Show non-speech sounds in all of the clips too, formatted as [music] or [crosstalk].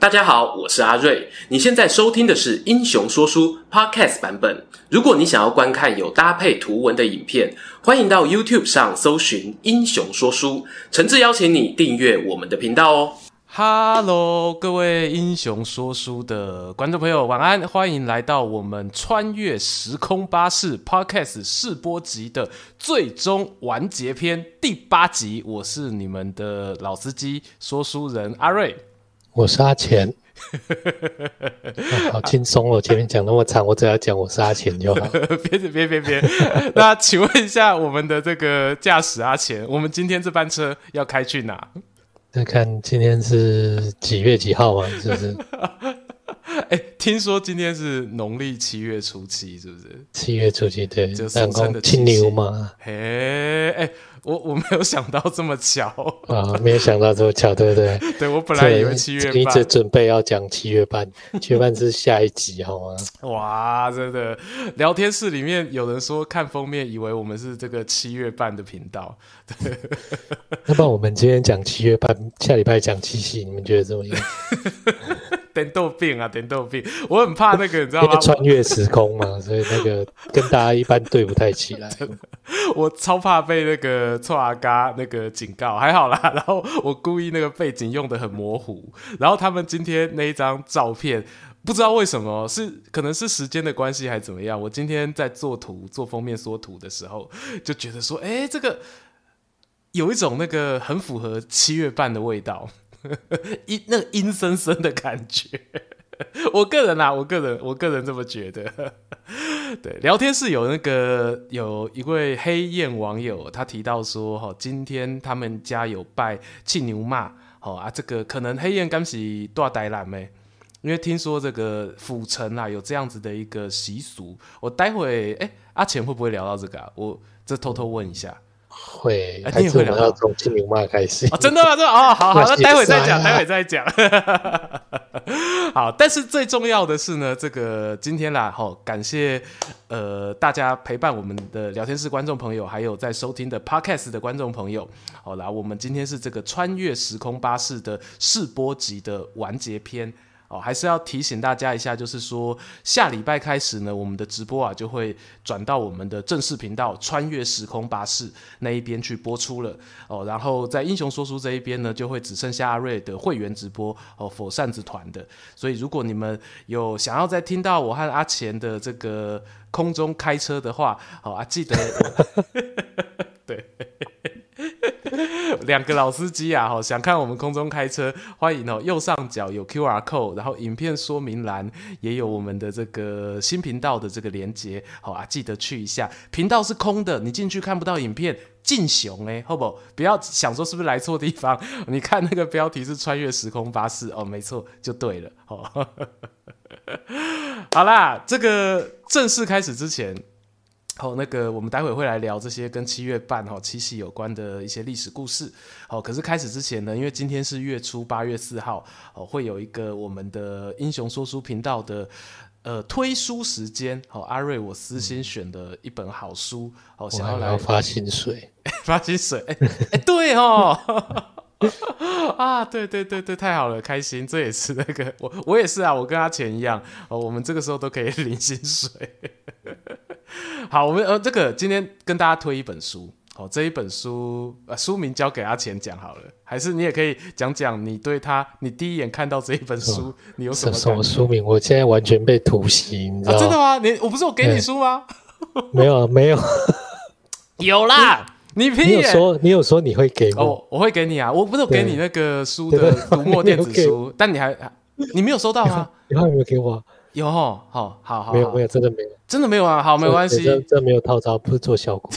大家好，我是阿瑞。你现在收听的是《英雄说书》Podcast 版本。如果你想要观看有搭配图文的影片，欢迎到 YouTube 上搜寻《英雄说书》，诚挚邀请你订阅我们的频道哦。Hello，各位《英雄说书》的观众朋友，晚安！欢迎来到我们穿越时空巴士 Podcast 试播集的最终完结篇第八集。我是你们的老司机说书人阿瑞。我是阿钱，啊、好轻松哦！前面讲那么长，我只要讲我是阿钱就好。别别别别！[laughs] 那请问一下，我们的这个驾驶阿钱，我们今天这班车要开去哪？再看今天是几月几号啊？是不是？[laughs] 哎、欸，听说今天是农历七月初七，是不是？七月初七，对，就俗称的青牛嘛。嘿，哎、欸。我我没有想到这么巧啊！没有想到这么巧，对不对？[laughs] 对，我本来以为七月半，你一直准备要讲七月半，[laughs] 七月半是下一集，好吗？哇，真的！聊天室里面有人说看封面以为我们是这个七月半的频道，对。那不然我们今天讲七月半，下礼拜讲七夕，你们觉得怎么样？点豆病啊，点豆病！我很怕那个，你知道吗？穿越时空嘛，[laughs] 所以那个跟大家一般对不太起来。我超怕被那个臭阿嘎那个警告，还好啦。[laughs] 然后我故意那个背景用的很模糊，然后他们今天那一张照片，不知道为什么是可能是时间的关系还是怎么样。我今天在做图做封面缩图的时候，就觉得说，哎，这个有一种那个很符合七月半的味道。[laughs] 阴那个阴森森的感觉，我个人啊，我个人，我个人这么觉得。对，聊天室有那个有一位黑燕网友，他提到说，哈，今天他们家有拜庆牛妈，好啊，这个可能黑燕刚是大台南没，因为听说这个府城啊有这样子的一个习俗，我待会哎、阿钱会不会聊到这个啊？我这偷偷问一下。会，还是我们要从青牛妈开始？哦，真的吗？真的哦，好好，[laughs] 那待会再讲，待会再讲。[laughs] 好，但是最重要的是呢，这个今天啦，好，感谢呃大家陪伴我们的聊天室观众朋友，还有在收听的 Podcast 的观众朋友。好啦，我们今天是这个穿越时空巴士的试播集的完结篇。哦，还是要提醒大家一下，就是说下礼拜开始呢，我们的直播啊就会转到我们的正式频道“穿越时空巴士”那一边去播出了。哦，然后在英雄说书这一边呢，就会只剩下阿瑞的会员直播哦，否扇子团的。所以如果你们有想要再听到我和阿钱的这个空中开车的话，哦啊，记得 [laughs] 对。[laughs] 两个老司机啊，哈，想看我们空中开车，欢迎哦。右上角有 QR code，然后影片说明栏也有我们的这个新频道的这个连接，好啊，记得去一下。频道是空的，你进去看不到影片，进熊哎，好不好？不要想说是不是来错地方，你看那个标题是穿越时空巴士哦，没错，就对了。哦，好啦，这个正式开始之前。好，那个我们待会会来聊这些跟七月半哈七夕有关的一些历史故事。好，可是开始之前呢，因为今天是月初八月四号，哦，会有一个我们的英雄说书频道的呃推书时间。好，阿瑞我私心选的一本好书，好，想要来发薪水，[laughs] 发薪水，哎哎，对哦，[laughs] [laughs] 啊，对对对对，太好了，开心，这也是那个我我也是啊，我跟阿钱一样，哦，我们这个时候都可以领薪水。[laughs] 好，我们呃，这个今天跟大家推一本书，好，这一本书呃，书名交给阿钱讲好了，还是你也可以讲讲你对他，你第一眼看到这一本书，哦、你有什么什么书名？我现在完全被突袭，你知道？啊、真的吗？你我不是我给你书吗？[laughs] 没有啊，没有，有啦，你屁、欸！你有说你有说你会给我，哦，我会给你啊，我不是有给你那个书的读 [laughs] 墨电子书，但你还你没有收到吗？[laughs] 你还有没有给我？有哦，好好好，没有没有，真的没有，真的没有啊，好，没关系，这这没有套招，不是做效果。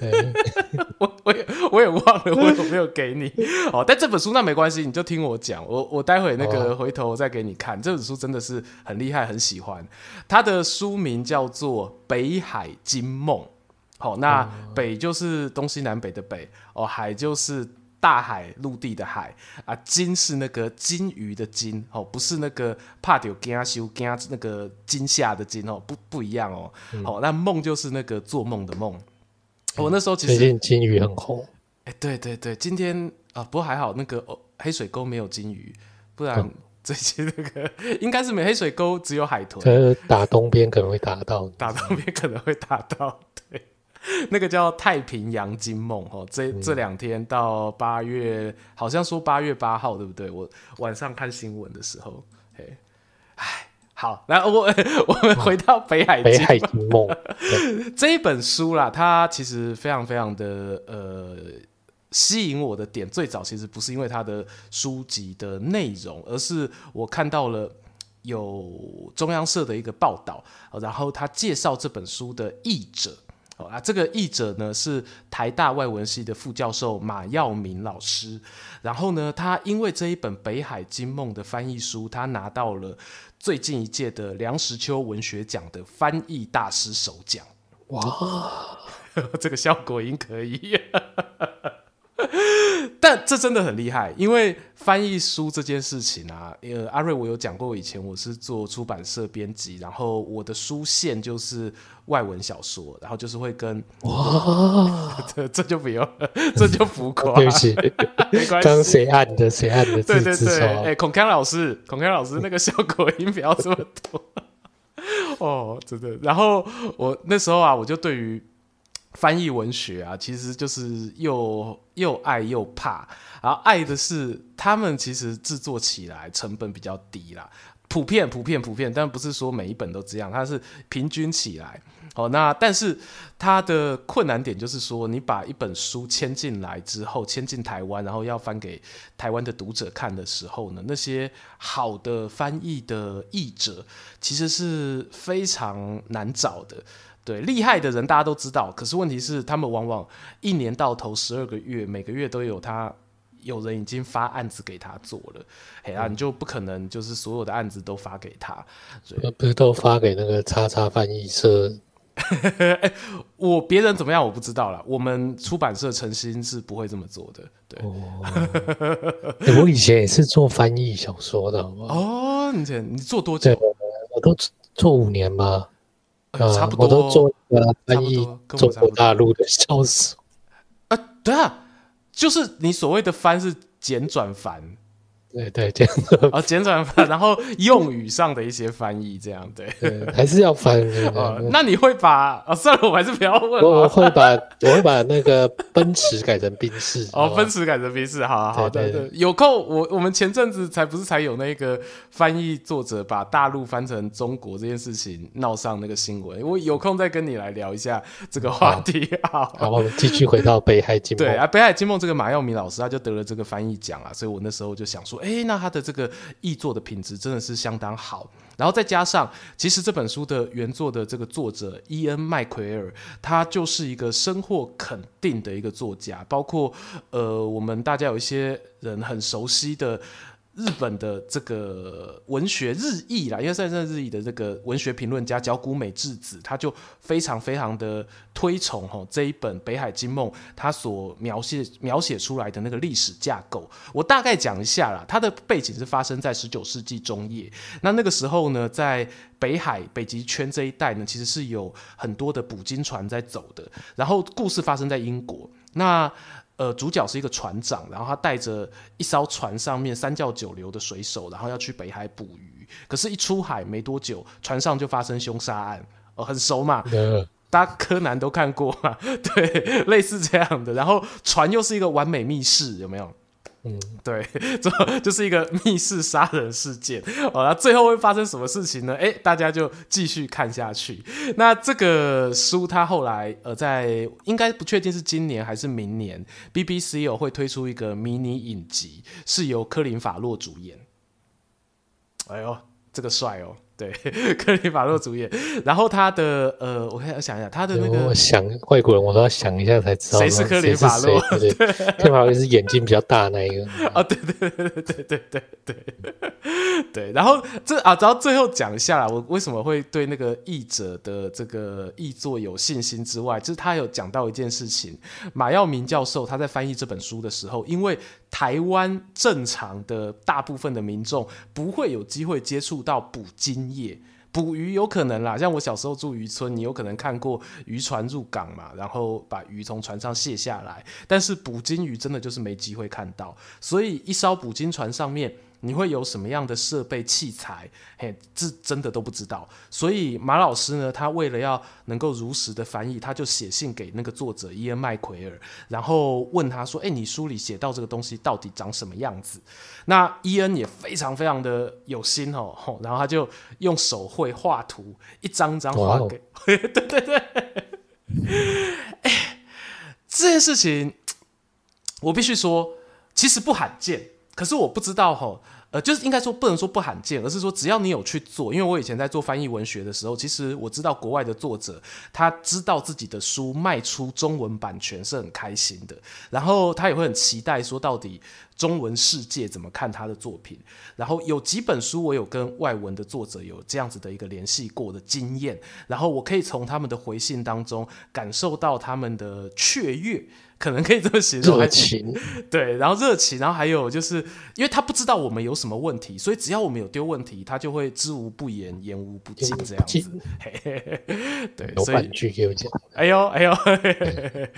[laughs] 我我也我也忘了，我有没有给你？哦，但这本书那没关系，你就听我讲，我我待会那个回头再给你看，这本书真的是很厉害，很喜欢。它的书名叫做《北海金梦》，好，那北就是东西南北的北，哦，海就是。大海、陆地的海啊，金是那个金鱼的金哦，不是那个怕丢惊羞惊那个惊吓的惊哦，不不一样哦。嗯、哦，那梦就是那个做梦的梦。嗯、我那时候其实最近金鱼很红。哎，对对对，今天啊，不过还好那个、哦、黑水沟没有金鱼，不然 [laughs] 最近那个应该是没黑水沟，只有海豚。呃，打东边可能会打到，打东边可能会打到。对，[laughs] 那个叫太平洋金梦哦，这这两天到八月，好像说八月八号，对不对？我晚上看新闻的时候，嘿，哎。好，然后我 [laughs] 我们回到北海北海金梦 [laughs] 这一本书啦，它其实非常非常的呃吸引我的点，最早其实不是因为它的书籍的内容，而是我看到了有中央社的一个报道，然后他介绍这本书的译者。啊，这个译者呢是台大外文系的副教授马耀明老师。然后呢，他因为这一本《北海金梦》的翻译书，他拿到了最近一届的梁实秋文学奖的翻译大师首奖。哇，[laughs] 这个效果音可以。[laughs] 但这真的很厉害，因为翻译书这件事情啊，呃，阿瑞我有讲过，以前我是做出版社编辑，然后我的书线就是外文小说，然后就是会跟哇，[laughs] 这这就不用了，[laughs] 这就浮夸，对不起，没关系，刚谁按的谁按的，对对对，哎、欸，孔康老师，孔康老师那个效果音不要这么多，哦，真的，然后我那时候啊，我就对于。翻译文学啊，其实就是又又爱又怕。然后爱的是他们其实制作起来成本比较低啦，普遍普遍普遍，但不是说每一本都这样，它是平均起来。哦，那但是它的困难点就是说，你把一本书签进来之后，签进台湾，然后要翻给台湾的读者看的时候呢，那些好的翻译的译者其实是非常难找的。对，厉害的人大家都知道，可是问题是他们往往一年到头十二个月，每个月都有他有人已经发案子给他做了，嘿啊，你就不可能就是所有的案子都发给他，所以不是都发给那个叉叉翻译社？欸、[laughs] 我别人怎么样我不知道了，我们出版社诚心是不会这么做的。对，哦欸、我以前也是做翻译小说的，好不好？哦，你你做多久？我都做五年吧。呃、差不多，我都做翻译，中国大陆的小说。啊，对啊，就是你所谓的翻是简转繁。对对，这样啊，简转翻，然后用语上的一些翻译，这样对，对，还是要翻。哦，那你会把啊？算了，我还是不要问。我我 [laughs] 会把我会把那个奔驰改成宾士。哦，奔驰改成宾士，好好的。对，有空我我们前阵子才不是才有那个翻译作者把大陆翻成中国这件事情闹上那个新闻，我有空再跟你来聊一下这个话题。好，好，我们继续回到北海金梦。对啊，北海金梦这个马耀明老师他就得了这个翻译奖啊，所以我那时候就想说。哎，那他的这个译作的品质真的是相当好，然后再加上，其实这本书的原作的这个作者伊恩麦奎尔，他就是一个深获肯定的一个作家，包括呃，我们大家有一些人很熟悉的。日本的这个文学日裔啦，因为在在日裔的这个文学评论家角谷美智子，他就非常非常的推崇哈这一本《北海金梦》，他所描写描写出来的那个历史架构。我大概讲一下啦，它的背景是发生在十九世纪中叶。那那个时候呢，在北海北极圈这一带呢，其实是有很多的捕鲸船在走的。然后故事发生在英国。那呃，主角是一个船长，然后他带着一艘船上面三教九流的水手，然后要去北海捕鱼。可是，一出海没多久，船上就发生凶杀案，呃，很熟嘛，[laughs] 大家柯南都看过嘛，[laughs] 对，类似这样的。然后船又是一个完美密室，有没有？对，[laughs] 这 [laughs] 就是一个密室杀人事件。好，那最后会发生什么事情呢？哎，大家就继续看下去。那这个书它后来呃，在应该不确定是今年还是明年，BBC 有会推出一个迷你影集，是由科林法洛主演。哎呦，这个帅哦！对，[laughs] 克里法洛主演，然后他的呃，我看我想一下，他的那个，我想外国人我都要想一下才知道谁是克里法洛。克里马洛 [laughs] 是眼睛比较大那一个。啊，对对对对对对对对对。然后这啊，然后最后讲一下啦，我为什么会对那个译者的这个译作有信心之外，就是他有讲到一件事情，马耀明教授他在翻译这本书的时候，因为台湾正常的大部分的民众不会有机会接触到捕鲸业，捕鱼有可能啦，像我小时候住渔村，你有可能看过渔船入港嘛，然后把鱼从船上卸下来，但是捕鲸鱼真的就是没机会看到，所以一艘捕鲸船上面你会有什么样的设备器材？嘿，这真的都不知道。所以马老师呢，他为了要能够如实的翻译，他就写信给那个作者伊恩麦奎尔，然后问他说：“哎，你书里写到这个东西到底长什么样子？”那伊恩也非常非常的有心哦，然后他就用手绘画图，一张张画给，[laughs] 对对对。[laughs] 哎，这件事情我必须说，其实不罕见。可是我不知道吼，呃，就是应该说不能说不罕见，而是说只要你有去做，因为我以前在做翻译文学的时候，其实我知道国外的作者他知道自己的书卖出中文版权是很开心的，然后他也会很期待说到底中文世界怎么看他的作品。然后有几本书我有跟外文的作者有这样子的一个联系过的经验，然后我可以从他们的回信当中感受到他们的雀跃。可能可以这么形容，热情，[laughs] 对，然后热情，然后还有就是，因为他不知道我们有什么问题，所以只要我们有丢问题，他就会知无不言，言无不尽这样子。[laughs] 嘿嘿嘿对，有半句给我讲。哎呦哎呦，嘿嘿嘿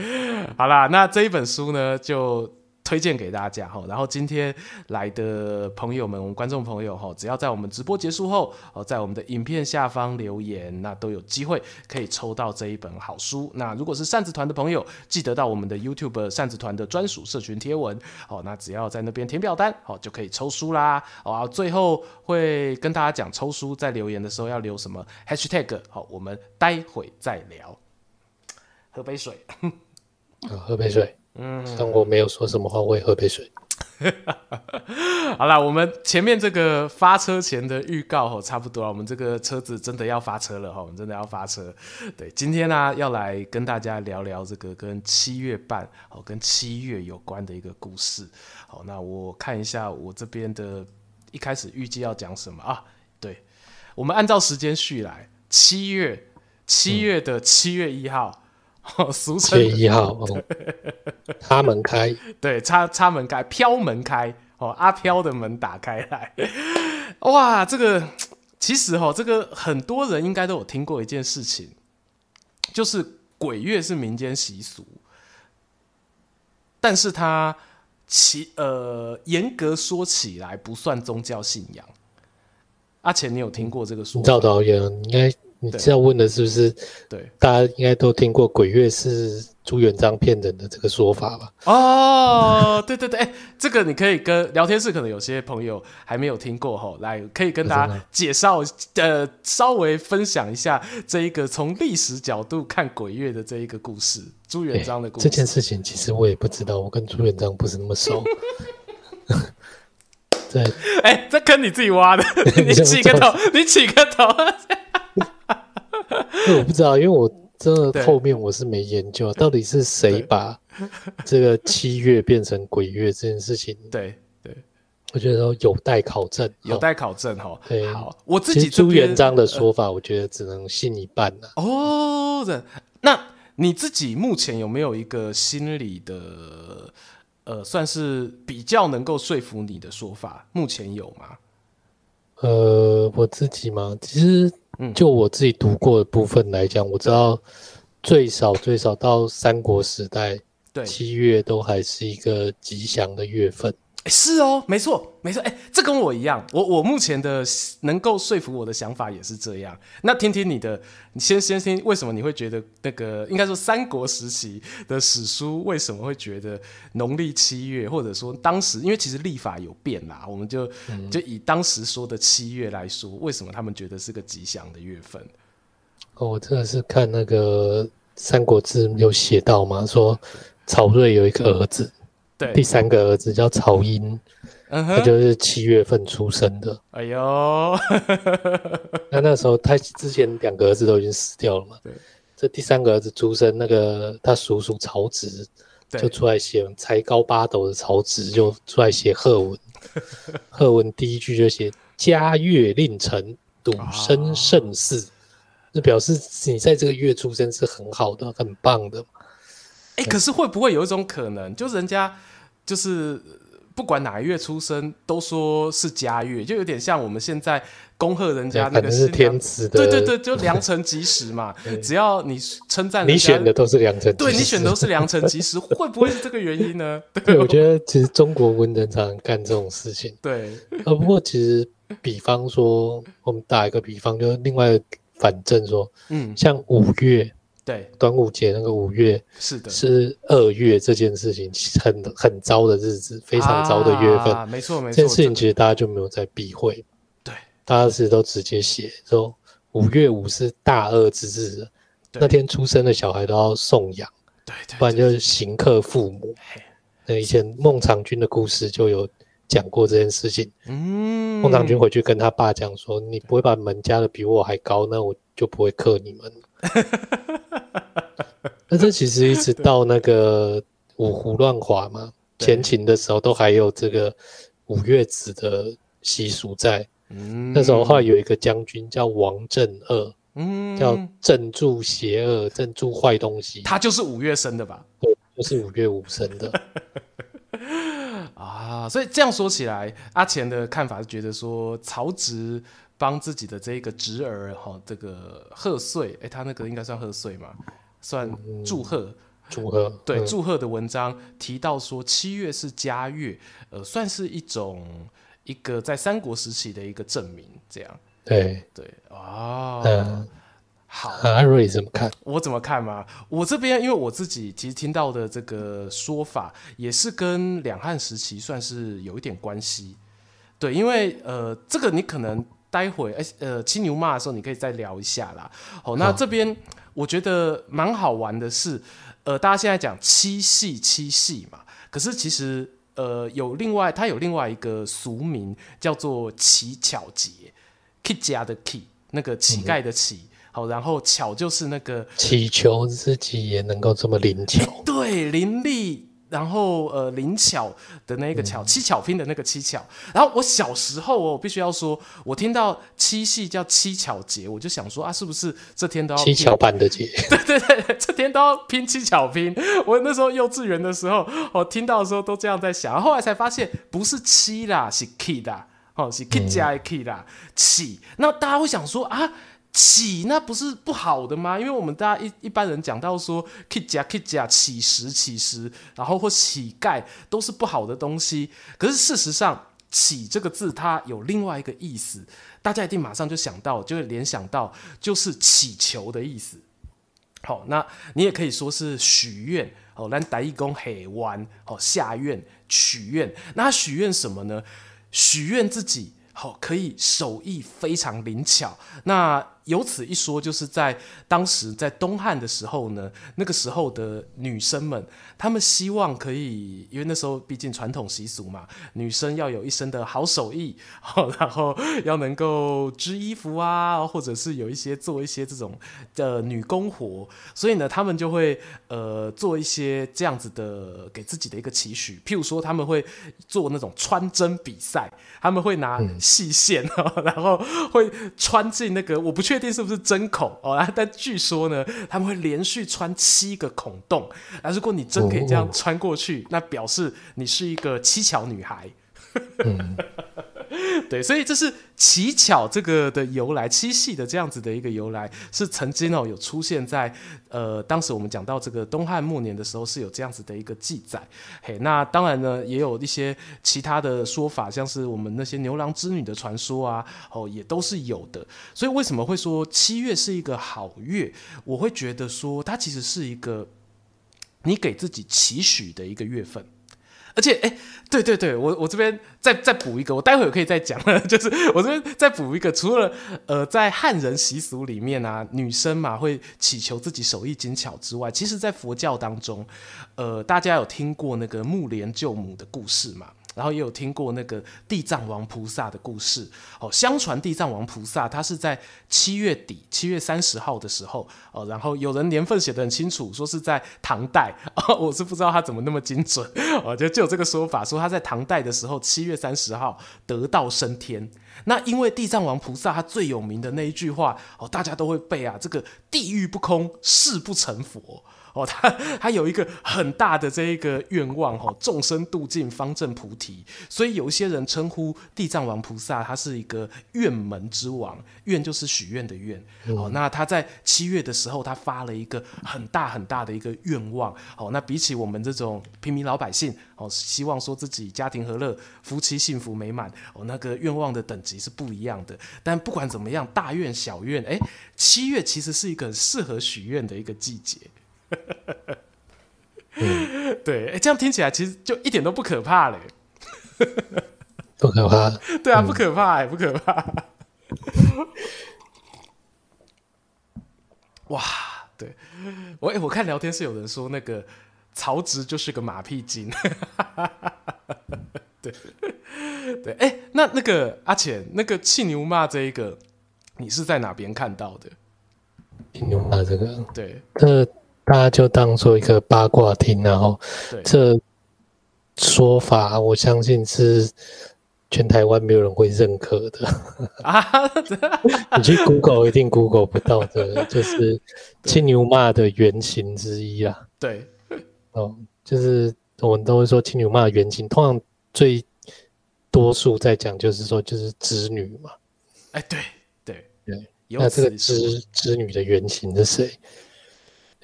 好啦，那这一本书呢就。推荐给大家哈，然后今天来的朋友们，我们观众朋友哈，只要在我们直播结束后哦，在我们的影片下方留言，那都有机会可以抽到这一本好书。那如果是扇子团的朋友，记得到我们的 YouTube 扇子团的专属社群贴文哦，那只要在那边填表单哦，就可以抽书啦。哦，最后会跟大家讲抽书，在留言的时候要留什么 Hashtag，好，我们待会再聊。喝杯水，喝杯水。嗯，但我没有说什么话，我也喝杯水。[laughs] 好了，我们前面这个发车前的预告吼，差不多了。我们这个车子真的要发车了哈，我们真的要发车。对，今天呢、啊、要来跟大家聊聊这个跟七月半哦，跟七月有关的一个故事。好，那我看一下我这边的，一开始预计要讲什么啊？对，我们按照时间序来，七月七月的七月一号。嗯哦，[laughs] 俗称一号，哦，插门开，[laughs] 对，插插门开，飘门开，哦，阿飘的门打开来，[laughs] 哇，这个其实哈，这个很多人应该都有听过一件事情，就是鬼月是民间习俗，但是它其呃严格说起来不算宗教信仰。阿钱，你有听过这个说法？赵导演应该。你这样问的是不是？对，大家应该都听过“鬼月是朱元璋骗人的”这个说法吧？哦，对对对，欸，这个你可以跟聊天室可能有些朋友还没有听过吼，来可以跟大家介绍，呃，稍微分享一下这一个从历史角度看鬼月的这一个故事，朱元璋的故事。欸，这件事情其实我也不知道，我跟朱元璋不是那么熟。[laughs] 对，哎，欸，这坑你自己挖的，[laughs] 你起个头，你起个头。[laughs] 我不知道，因为我真的后面我是没研究，到底是谁把这个七月变成鬼月这件事情。对对，我觉得有待考证，有待考证哈。对，好，我自己朱元璋的说法，我觉得只能信一半了。哦，那你自己目前有没有一个心理的呃，算是比较能够说服你的说法？目前有吗？呃，我自己嘛，其实。就我自己读过的部分来讲，我知道最少最少到三国时代，对，七月都还是一个吉祥的月份。欸、是哦，没错，没错。哎、欸，这跟我一样，我我目前的能够说服我的想法也是这样。那听听你的，你先先听，为什么你会觉得那个应该说三国时期的史书为什么会觉得农历七月，或者说当时因为其实历法有变啦，我们就、嗯、就以当时说的七月来说，为什么他们觉得是个吉祥的月份？哦，我真的是看那个《三国志》有写到吗，说曹睿有一个儿子。对，第三个儿子叫曹英，嗯、他就是七月份出生的。哎呦，[laughs] 那那时候他之前两个儿子都已经死掉了嘛。对，这第三个儿子出生，那个他叔叔曹植就出来写才高八斗的曹植就出来写贺文。[laughs] 贺文第一句就写“嘉月令臣，笃生盛世”，就表示你在这个月出生是很好的、很棒的。哎、欸，可是会不会有一种可能，就是人家？就是不不管哪一月出生，都说是家月，就有点像我们现在恭贺人家那个是天子的，对对对，就良辰吉时嘛。[laughs] 只要你称赞，你选的都是良辰，对你选的都是良辰吉时，会不会是这个原因呢？[laughs] 对，我觉得其实中国文人常常干这种事情。对，呃，不过其实比方说，我们打一个比方，就是另外反正说，嗯，像五月。对，端午节那个五月是的，是二月这件事情很很糟的日子，非常糟的月份。啊、没错没错，这件事情其实大家就没有在避讳。对，大家是都直接写说五月五是大恶之日，那天出生的小孩都要送养，对，对，不然就是行克父母。那以前孟尝君的故事就有讲过这件事情。嗯，孟尝君回去跟他爸讲说：“你不会把门加的比我还高，那我就不会克你们。” [laughs] 那这其实一直到那个五胡乱华嘛，前秦的时候都还有这个五月子的习俗在。嗯，那时候话有一个将军叫王正恶，嗯，叫镇住邪恶，镇住坏东西。他就是五月生的吧？对，就是五月五生的。[laughs] 啊，所以这样说起来，阿钱的看法是觉得说曹植。帮自己的这个侄儿哈，这个贺岁，哎，他那个应该算贺岁嘛？算祝贺，祝贺，对，祝贺的文章提到说七月是佳月，呃，算是一种一个在三国时期的一个证明，这样。对对哦，嗯，好，阿瑞怎么看？我怎么看嘛？我这边因为我自己其实听到的这个说法，也是跟两汉时期算是有一点关系。对，因为呃，这个你可能。待会哎呃，七牛骂的时候，你可以再聊一下啦。好，那这边我觉得蛮好玩的是，呃，大家现在讲七夕七夕嘛，可是其实呃有另外它有另外一个俗名叫做乞巧节，乞家的 k，那个乞丐的乞，好、嗯，然后巧就是那个祈求自己也能够这么灵巧，对，灵力。然后呃，灵巧的那个巧，七巧拼的那个七巧。然后我小时候哦，我必须要说，我听到七夕叫七巧节，我就想说啊，是不是这天都要七巧板的节？[laughs] 对对对，这天都要拼七巧拼。我那时候幼稚园的时候，我听到的时候都这样在想，后来才发现不是七啦，是 key 的，哦，是 key 加 key 啦，起。那大家会想说啊。乞那不是不好的吗？因为我们大家一一般人讲到说乞假乞假乞食乞食，然后或乞丐都是不好的东西。可是事实上，乞这个字它有另外一个意思，大家一定马上就想到，就会联想到就是祈求的意思。好，那你也可以说是许愿哦，咱台语讲下愿哦，下愿许愿。那许愿什么呢？许愿自己好可以手艺非常灵巧。那有此一说，就是在当时在东汉的时候呢，那个时候的女生们，她们希望可以，因为那时候毕竟传统习俗嘛，女生要有一身的好手艺，[laughs] 然后要能够织衣服啊，或者是有一些做一些这种的女工活，所以呢，她们就会呃做一些这样子的给自己的一个期许，譬如说他们会做那种穿针比赛，他们会拿细线，嗯、[laughs] 然后会穿进那个我不确定。是不是针孔哦？[laughs] 但据说呢，他们会连续穿七个孔洞。那如果你真可以这样穿过去，哦、那表示你是一个七巧女孩。[laughs] 嗯 [laughs] 对，所以这是乞巧这个的由来，七夕的这样子的一个由来，是曾经哦有出现在呃当时我们讲到这个东汉末年的时候是有这样子的一个记载。嘿，那当然呢也有一些其他的说法，像是我们那些牛郎织女的传说啊，哦也都是有的。所以为什么会说七月是一个好月？我会觉得说它其实是一个你给自己期许的一个月份。而且，哎、对对对，我我这边再再补一个，我待会儿可以再讲。[laughs] 就是我这边再补一个，除了呃，在汉人习俗里面啊，女生嘛会祈求自己手艺精巧之外，其实在佛教当中，呃，大家有听过那个木莲救母的故事吗？然后也有听过那个地藏王菩萨的故事哦。相传地藏王菩萨他是在七月底，七月三十号的时候哦。然后有人年份写得很清楚，说是在唐代哦。我是不知道他怎么那么精准哦，就就有这个说法，说他在唐代的时候七月三十号得道升天。那因为地藏王菩萨他最有名的那一句话哦，大家都会背啊，这个地狱不空，誓不成佛。哦，他他有一个很大的这一个愿望哦，众生度尽，方正菩提。所以有一些人称呼地藏王菩萨，他是一个愿门之王，愿就是许愿的愿。嗯、哦，那他在七月的时候，他发了一个很大很大的一个愿望。哦，那比起我们这种平民老百姓，哦，希望说自己家庭和乐、夫妻幸福美满，哦，那个愿望的等级是不一样的。但不管怎么样，大愿小愿，哎，七月其实是一个很适合许愿的一个季节。嗯、[laughs] 对，哎，这样听起来其实就一点都不可怕嘞，[laughs] 不可怕。[laughs] 对啊，不可怕，哎，不可怕。哇，对，我哎，我看聊天室有人说那个曹植就是个马屁精，对对，哎，那那个阿浅，那个气牛骂这一个，你是在哪边看到的？气牛骂这个，对，呃。大家就当做一个八卦听，然后这说法，我相信是全台湾没有人会认可的 [laughs] 啊！[laughs] 你去 Google 一定 Google 不到的，就是青牛骂的原型之一啊。对，[laughs] 哦，就是我们都会说青牛骂的原型，通常最多数在讲就是说就是织女嘛。哎，对对对，那这个织织女的原型是谁？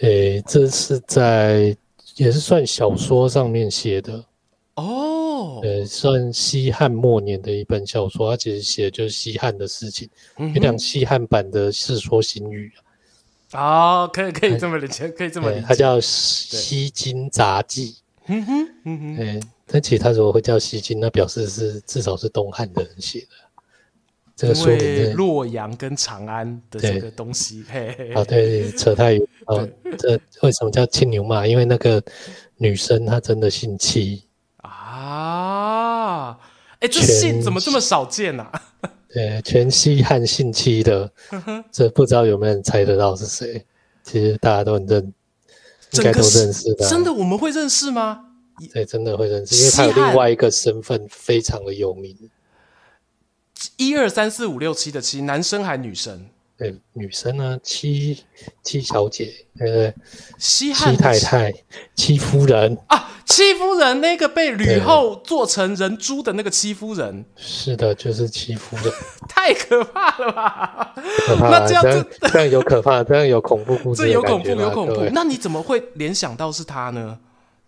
诶、欸，这是在也是算小说上面写的哦，呃，算西汉末年的一本小说，它其实写的就是西汉的事情，有点西汉版的《世说新语》啊。哦，可以可以这么理解，可以这么理解，它叫《西京杂记》。嗯哼，嗯哼，哎，但其实它如果会叫西京，那表示是至少是东汉的人写的。这个说明对洛阳跟长安的这个东西，嘿嘿嘿啊，对，扯太远。哦，这为什么叫青牛马？因为那个女生她真的姓戚啊！哎，这姓怎么这么少见啊？[laughs] 对，全西汉姓戚的，[laughs] 这不知道有没有人猜得到是谁？其实大家都很认，应该都认识的。真的，我们会认识吗？对，真的会认识，因为他有另外一个身份非常的有名。一二三四五六七的七，男生还女生？对，女生呢？七七小姐，呃，西七太太，七夫人啊，戚夫人那个被吕后做成人猪的那个七夫人，是的，就是七夫人，[laughs] 太可怕了吧？可怕，那这样这样，这样有可怕，这样有恐怖故事，这有恐怖有恐怖。那你怎么会联想到是他呢？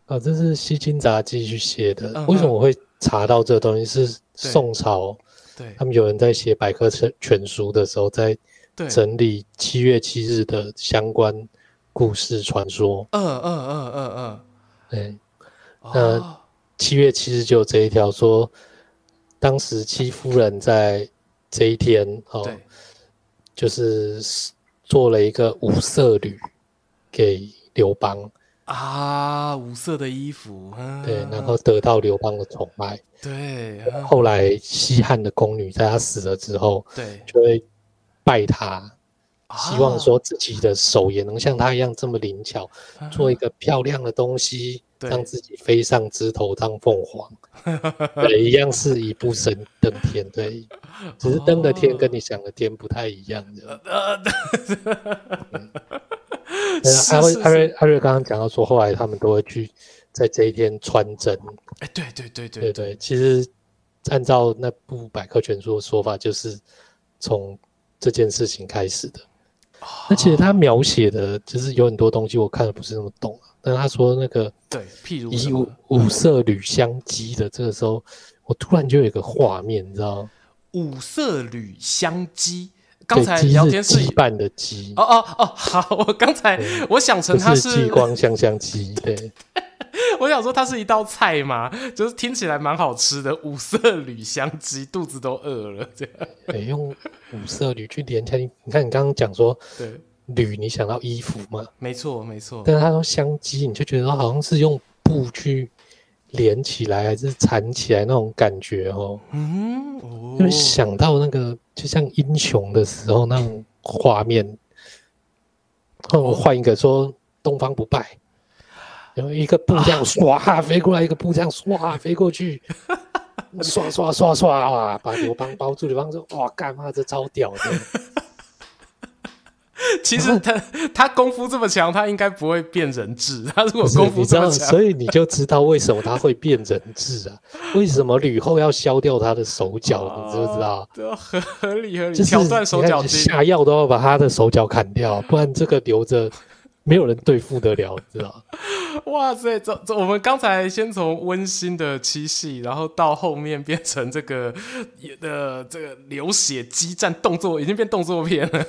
啊，这是《西京杂记》去写的。嗯、为什么我会查到这个东西？是宋朝。对他们有人在写百科全全书的时候，在整理七月七日的相关故事传说。嗯嗯嗯嗯嗯，对。那七月七日就有这一条说，当时戚夫人在这一天哦，就是做了一个五色履给刘邦。啊，五色的衣服，啊、对，然后得到刘邦的宠爱。对，后来西汉的宫女在他死了之后，对，就会拜他，希望说自己的手也能像他一样这么灵巧，啊、做一个漂亮的东西，对。让自己飞上枝头当凤凰。[laughs] 对，一样是一步升登天，对，只是登的天跟你想的天不太一样的。[laughs] 阿瑞阿瑞阿瑞刚刚讲到说，后来他们都会去在这一天穿针。哎，对对对对对对，其实按照那部百科全书的说法，就是从这件事情开始的。那其实他描写的，就是有很多东西我看的不是那么懂。但他说那个对，譬如以五五色履相击的这个时候，我突然就有一个画面，你知道？五色履相击。刚才聊天是羁绊的羁哦哦哦，好，我刚才我想成它是激光香香鸡，对，[laughs] 我想说它是一道菜嘛，就是听起来蛮好吃的，五色铝香鸡，肚子都饿了，这样，哎，用五色铝去连起来，你看你刚刚讲说，对，铝你想到衣服吗，没错没错，但是他说香鸡，你就觉得好像是用布去。连起来还是缠起来那种感觉哦，嗯，哦、就想到那个就像英雄的时候那种画面。哦，我换一个说东方不败，然后一个布这样唰飞过来，一个布这样唰飞过去，唰唰唰唰啊，把刘邦包住。刘邦说：“哇，干嘛这超屌的。” [laughs] 其实他他功夫这么强，他应该不会变人质。[laughs] 他如果功夫这么强，所以你就知道为什么他会变人质啊？[laughs] 为什么吕后要削掉他的手脚？哦、你知不知道？对，合合理合理，挑断手脚筋，下药都要把他的手脚砍掉，不然这个留着。没有人对付得了，知道？哇塞，这这我们刚才先从温馨的七夕，然后到后面变成这个的这个流血激战动作，已经变动作片了。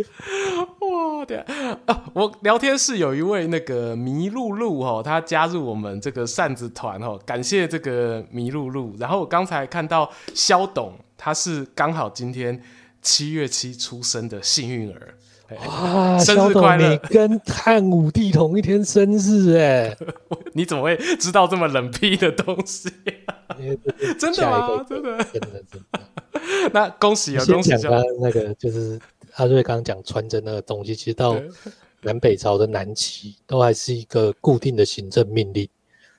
[laughs] 哇对啊！我聊天室有一位那个麋鹿鹿哦，他加入我们这个扇子团哦，感谢这个麋鹿鹿。然后我刚才看到肖董，他是刚好今天七月七出生的幸运儿。哇，生日快乐！你跟汉武帝同一天生日哎，[laughs] 你怎么会知道这么冷僻的东西？真的吗？真的真的真的。[laughs] 那恭喜啊！恭喜！那个就是阿瑞刚刚讲穿针那个东西，其实到南北朝的南齐都还是一个固定的行政命令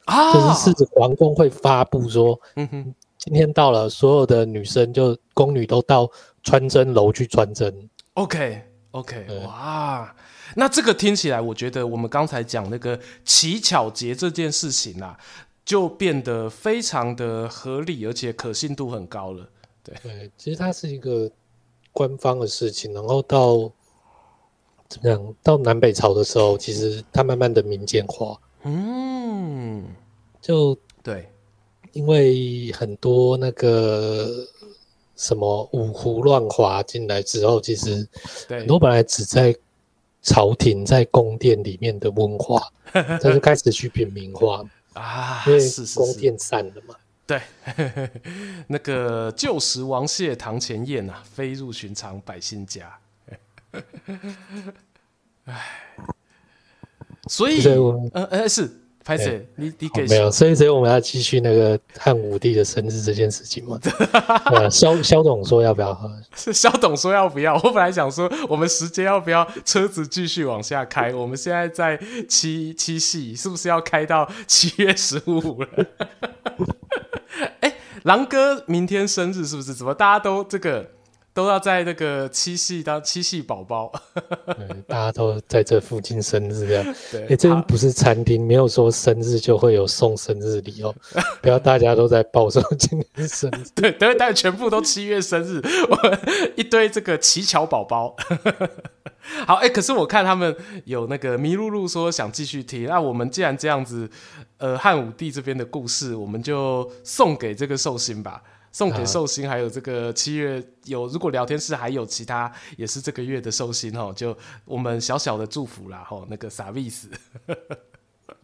啊，就是是指皇宫会发布说，嗯哼，今天到了，所有的女生就宫女都到穿针楼去穿针。OK。OK，哇，那这个听起来，我觉得我们刚才讲那个乞巧节这件事情啊，就变得非常的合理，而且可信度很高了。对，对，其实它是一个官方的事情，然后到怎么样，到南北朝的时候，其实它慢慢的民间化。嗯，就对，因为很多那个。什么五胡乱华进来之后，其实很多本来只在朝廷、在宫殿里面的文化，[laughs] 它就开始去平民化啊，因为宫殿散了嘛。对，[laughs] 那个旧时王谢堂前燕啊，飞入寻常百姓家。[laughs] 哎，所以，呃呃是。拍谢、欸，你你给没有，所以所以我们要继续那个汉武帝的生日这件事情嘛？[laughs] 萧萧董说要不要喝？是萧董说要不要？我本来想说，我们时间要不要车子继续往下开？我们现在在七七夕，是不是要开到七月十五了？狼哥明天生日是不是？怎么大家都这个？都要在那个七夕当七夕宝宝，[laughs] 大家都在这附近生日这样。对，哎、欸，这边不是餐厅，没有说生日就会有送生日礼哦。[laughs] 不要大家都在报说今天生日，对，等但全部都七月生日，我一堆这个乞巧宝宝。[laughs] 好，哎、欸，可是我看他们有那个迷路路说想继续听，那我们既然这样子，呃，汉武帝这边的故事，我们就送给这个寿星吧。送给寿星，还有这个七月有，如果聊天室还有其他也是这个月的寿星哦，就我们小小的祝福啦吼，那个啥意思？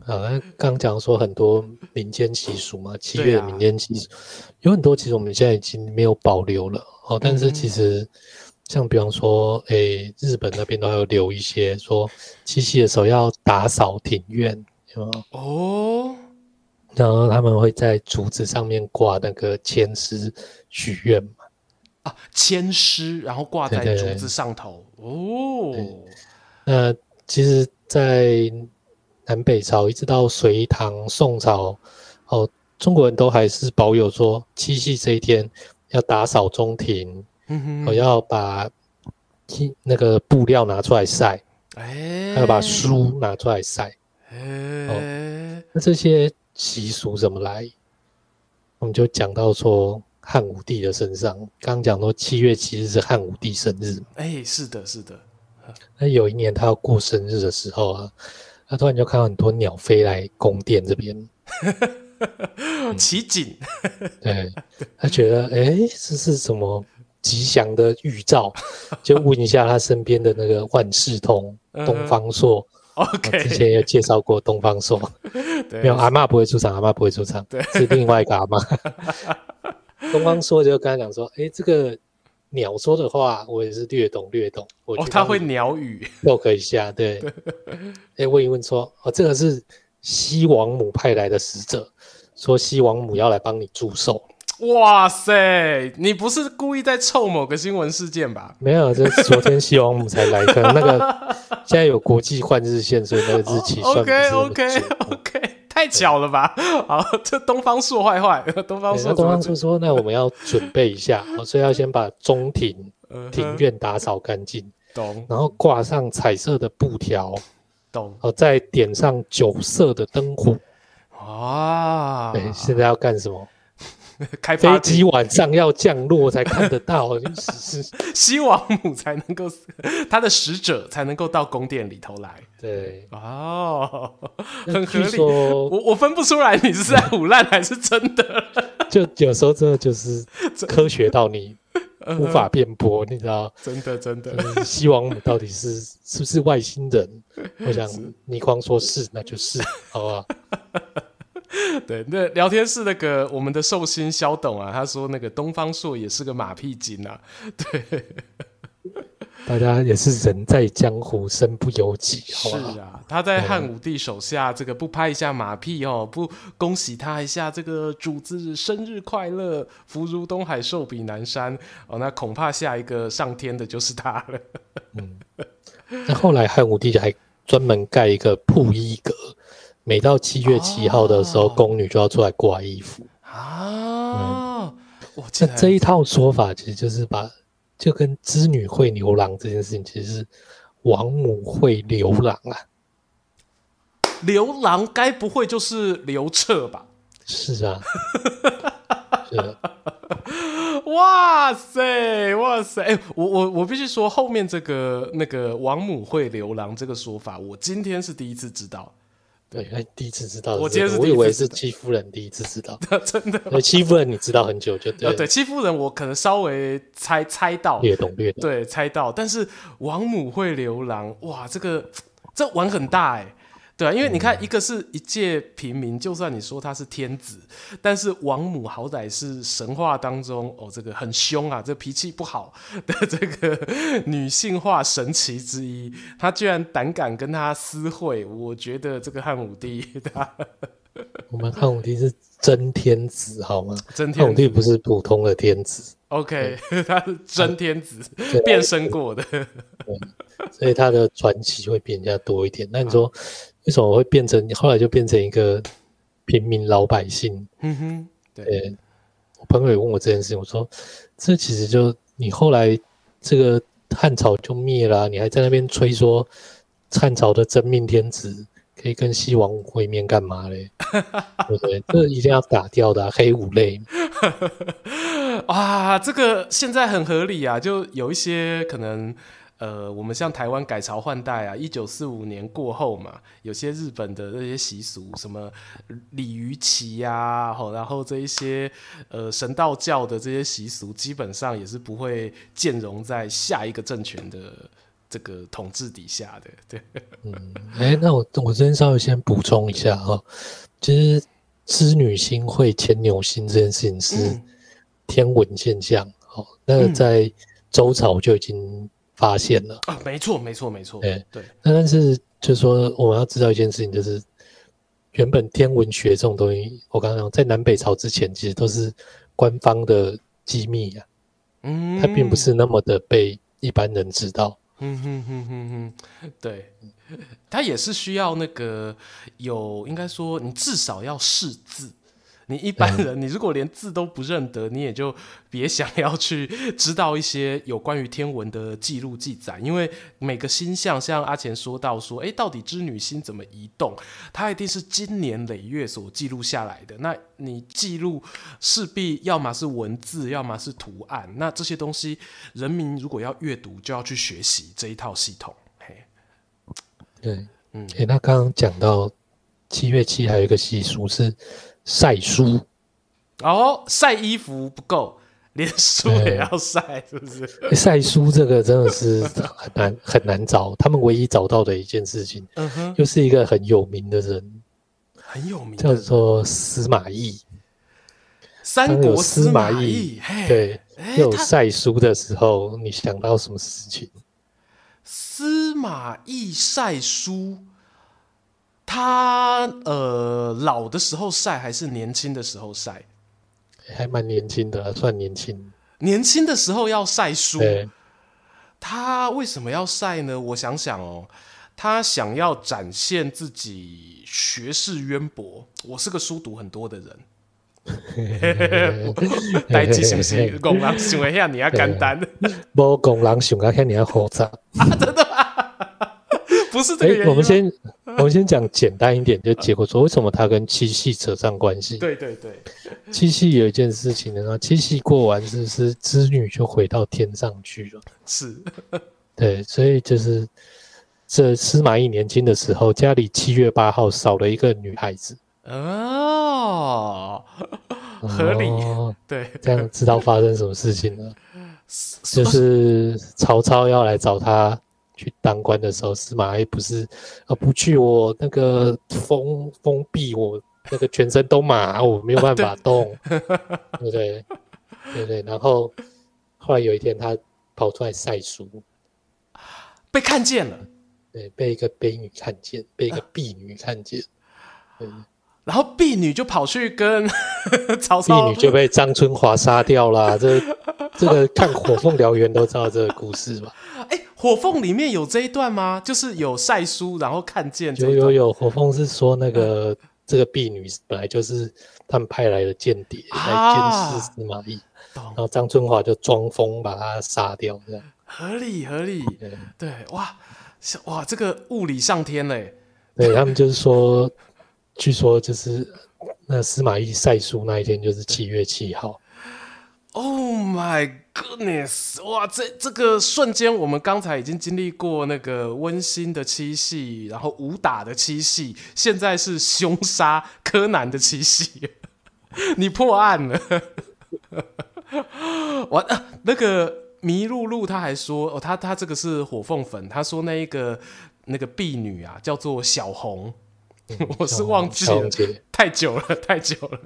好，[laughs] 那刚讲说很多民间习俗嘛，七月的民间习俗、啊、有很多，其实我们现在已经没有保留了哦。但是其实像比方说，诶、欸，日本那边都还有留一些，说七夕的时候要打扫庭院，有没有？哦。然后他们会在竹子上面挂那个签诗许愿嘛？啊，签诗，然后挂在竹子上头。哦，那其实，在南北朝一直到隋唐、宋朝，哦，中国人都还是保有说七夕这一天要打扫中庭，嗯哼，我要把那个布料拿出来晒，哎，还要把书拿出来晒，哎，哦，那这些。习俗怎么来？我们就讲到说汉武帝的身上。刚讲说七月七日是汉武帝生日。哎，是的，是的。那有一年他要过生日的时候啊，他突然就看到很多鸟飞来宫殿这边，[laughs] 奇景。[laughs] 对，他觉得哎，这是什么吉祥的预兆？就问一下他身边的那个万事通东方朔。OK，之前也介绍过东方朔，[laughs] 没有阿嬷不会出场，阿嬷不会出场，对，是另外一个阿妈。[laughs] 东方朔就跟他讲说：“哎、欸，这个鸟说的话，我也是略懂略懂。我觉得”哦，他会鸟语，都可以下。对，哎、欸，问一问说：“哦，这个是西王母派来的使者，说西王母要来帮你祝寿。”哇塞，你不是故意在凑某个新闻事件吧？没有，这昨天西王母才来，可能那个 [laughs] 现在有国际换日线，所以那个日期算 OK OK OK，太巧了吧？好，这东方朔坏坏，东方朔，东方朔说，那我们要准备一下，[laughs] 所以要先把中庭庭院打扫干净。懂。然后挂上彩色的布条，懂。哦，再点上酒色的灯火。啊，对，现在要干什么？[laughs] 开飞机晚上要降落才看得到，[laughs] 是西王母才能够，他的使者才能够到宫殿里头来。对，哦，很合理。我我分不出来你是在唬烂还是真的。[laughs] 就有时候真的就是科学到你无法辩驳，你知道？真的真的。西王母到底是是不是外星人？我想倪匡说是，那就是，好不好？[laughs] 对，那聊天室那个我们的寿星肖董啊，他说那个东方朔也是个马屁精啊。[laughs] 对，大家也是人在江湖，身不由己。是啊，他在汉武帝手下，这个不拍一下马屁哦，不恭喜他一下，这个主子生日快乐，福如东海，寿比南山哦，那恐怕下一个上天的就是他了。嗯，那后来汉武帝还专门盖一个布衣阁。每到七月七号的时候，宫、哦、女就要出来挂衣服啊。嗯、那这一套说法其实就是把，就跟织女会牛郎这件事情，其实是王母会牛郎啊。牛郎该不会就是刘彻吧？是啊。是啊。[laughs] 哇塞，哇塞！我我我必须说，后面这个那个王母会牛郎这个说法，我今天是第一次知道。对，哎，第一次知道，我今天是我以为是戚夫人第一次知道，[laughs] 真的。对，戚夫人你知道很久就 [laughs] 对。对，戚夫人我可能稍微猜猜到，略懂略懂。对，猜到。但是王母会流浪，哇，这个这碗很大哎。对啊，因为你看，一个是一介平民，就算你说他是天子，但是王母好歹是神话当中哦，这个很凶啊，这脾气不好的这个女性化神奇之一，她居然胆敢跟他私会，我觉得这个汉武帝他，[laughs] 我们汉武帝是真天子好吗？真天子，汉武帝不是普通的天子，OK，他是真天子，变身过的，[laughs] 所以他的传奇会比人家多一点。那你说？为什么会变成后来就变成一个平民老百姓？嗯哼，对，对。我朋友也问我这件事情，我说这其实就你后来这个汉朝就灭了，你还在那边吹说汉朝的真命天子可以跟西王母会面干嘛嘞？[laughs] 对不对？这一定要打掉的、啊、黑五类。[laughs] 啊，这个现在很合理啊，就有一些可能。呃，我们像台湾改朝换代啊，一九四五年过后嘛，有些日本的那些习俗，什么鲤鱼旗呀，然后这一些呃神道教的这些习俗，基本上也是不会兼容在下一个政权的这个统治底下的。[laughs] 对，嗯，哎、欸，那我我这边稍微先补充一下哈，其实织女星会牵牛星这件事情是天文现象，好、嗯，那在周朝就已经。发现了啊，没错，没错，没错。对对，那但是就是说，我们要知道一件事情，就是原本天文学这种东西，我刚刚讲在南北朝之前，其实都是官方的机密啊，嗯，它并不是那么的被一般人知道。嗯哼哼哼哼，对，它也是需要那个有，应该说你至少要识字。你一般人，你如果连字都不认得，你也就别想 [laughs] 要去知道一些有关于天文的记录记载，因为每个星象，像阿钱说到说，诶，到底织女星怎么移动，它一定是经年累月所记录下来的。那你记录势必要么是文字，要么是图案，那这些东西，人民如果要阅读，就要去学习这一套系统。嘿，对，嗯，诶，那刚刚讲到七月七还有一个习俗是。晒书哦，晒衣服不够，[laughs] 连书也要晒，是不是？晒书这个真的是 [laughs] 很难很难找，他们唯一找到的一件事情，嗯哼，又是一个很有名的人，很有名，叫做司马懿。三国司马懿，对，有晒书的时候，你想到什么事情？司马懿晒书。他呃老的时候晒还是年轻的时候晒？还蛮年轻的，算年轻。年轻的时候要晒书，他为什么要晒呢？我想想哦，他想要展现自己学识渊博。我是个书读很多的人，代志是不是公人想的遐尔啊简单？[laughs] 无公人想啊遐尔啊复杂啊！真的吗？不是这个原因、欸。我们先我们先讲简单一点，就结果 [laughs] 说为什么他跟七夕扯上关系？对对对，七夕有一件事情呢，七夕过完是不是织女就回到天上去了？是，[laughs] 对，所以就是这司马懿年轻的时候，家里七月八号少了一个女孩子。哦，合理，哦、对，这样知道发生什么事情了。[laughs] 就是曹操要来找他去当官的时候，司马懿不是啊，不去我那个封封闭我那个全身都麻，我没有办法动，[laughs] 对不对？对对。然后后来有一天，他跑出来晒书，被看见了，对，被一个婢女看见，被一个婢女看见，对。然后婢女就跑去跟 [laughs] 曹操，婢女就被张春华杀掉了。[laughs] 这这个看《火凤燎原》都知道这个故事吧？[laughs] 哎，《火凤》里面有这一段吗？就是有晒书，然后看见这。有有有，《火凤》是说那个、嗯、这个婢女本来就是他们派来的间谍，来监视司马懿，啊、然后张春华就装疯把他杀掉，这样合理合理。对对，哇哇，这个物理上天嘞！对他们就是说。据说就是那司马懿晒书那一天就是七月七号。Oh my goodness！哇，这这个瞬间，我们刚才已经经历过那个温馨的七夕，然后武打的七夕，现在是凶杀柯南的七夕。[laughs] 你破案了！完啊，那个麋鹿鹿他还说哦，他他这个是火凤粉，他说那一个那个婢女啊叫做小红。[laughs] 我是忘记了，太久了，[laughs] 太久了。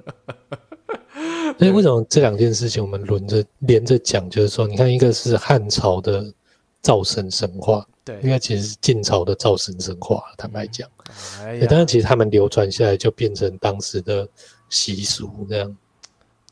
[laughs] 所以为什么这两件事情我们轮着连着讲？就是说，你看，一个是汉朝的灶神神话，对，应该其实是晋朝的灶神神话。坦白讲，哎呀，但是其实他们流传下来就变成当时的习俗，这样。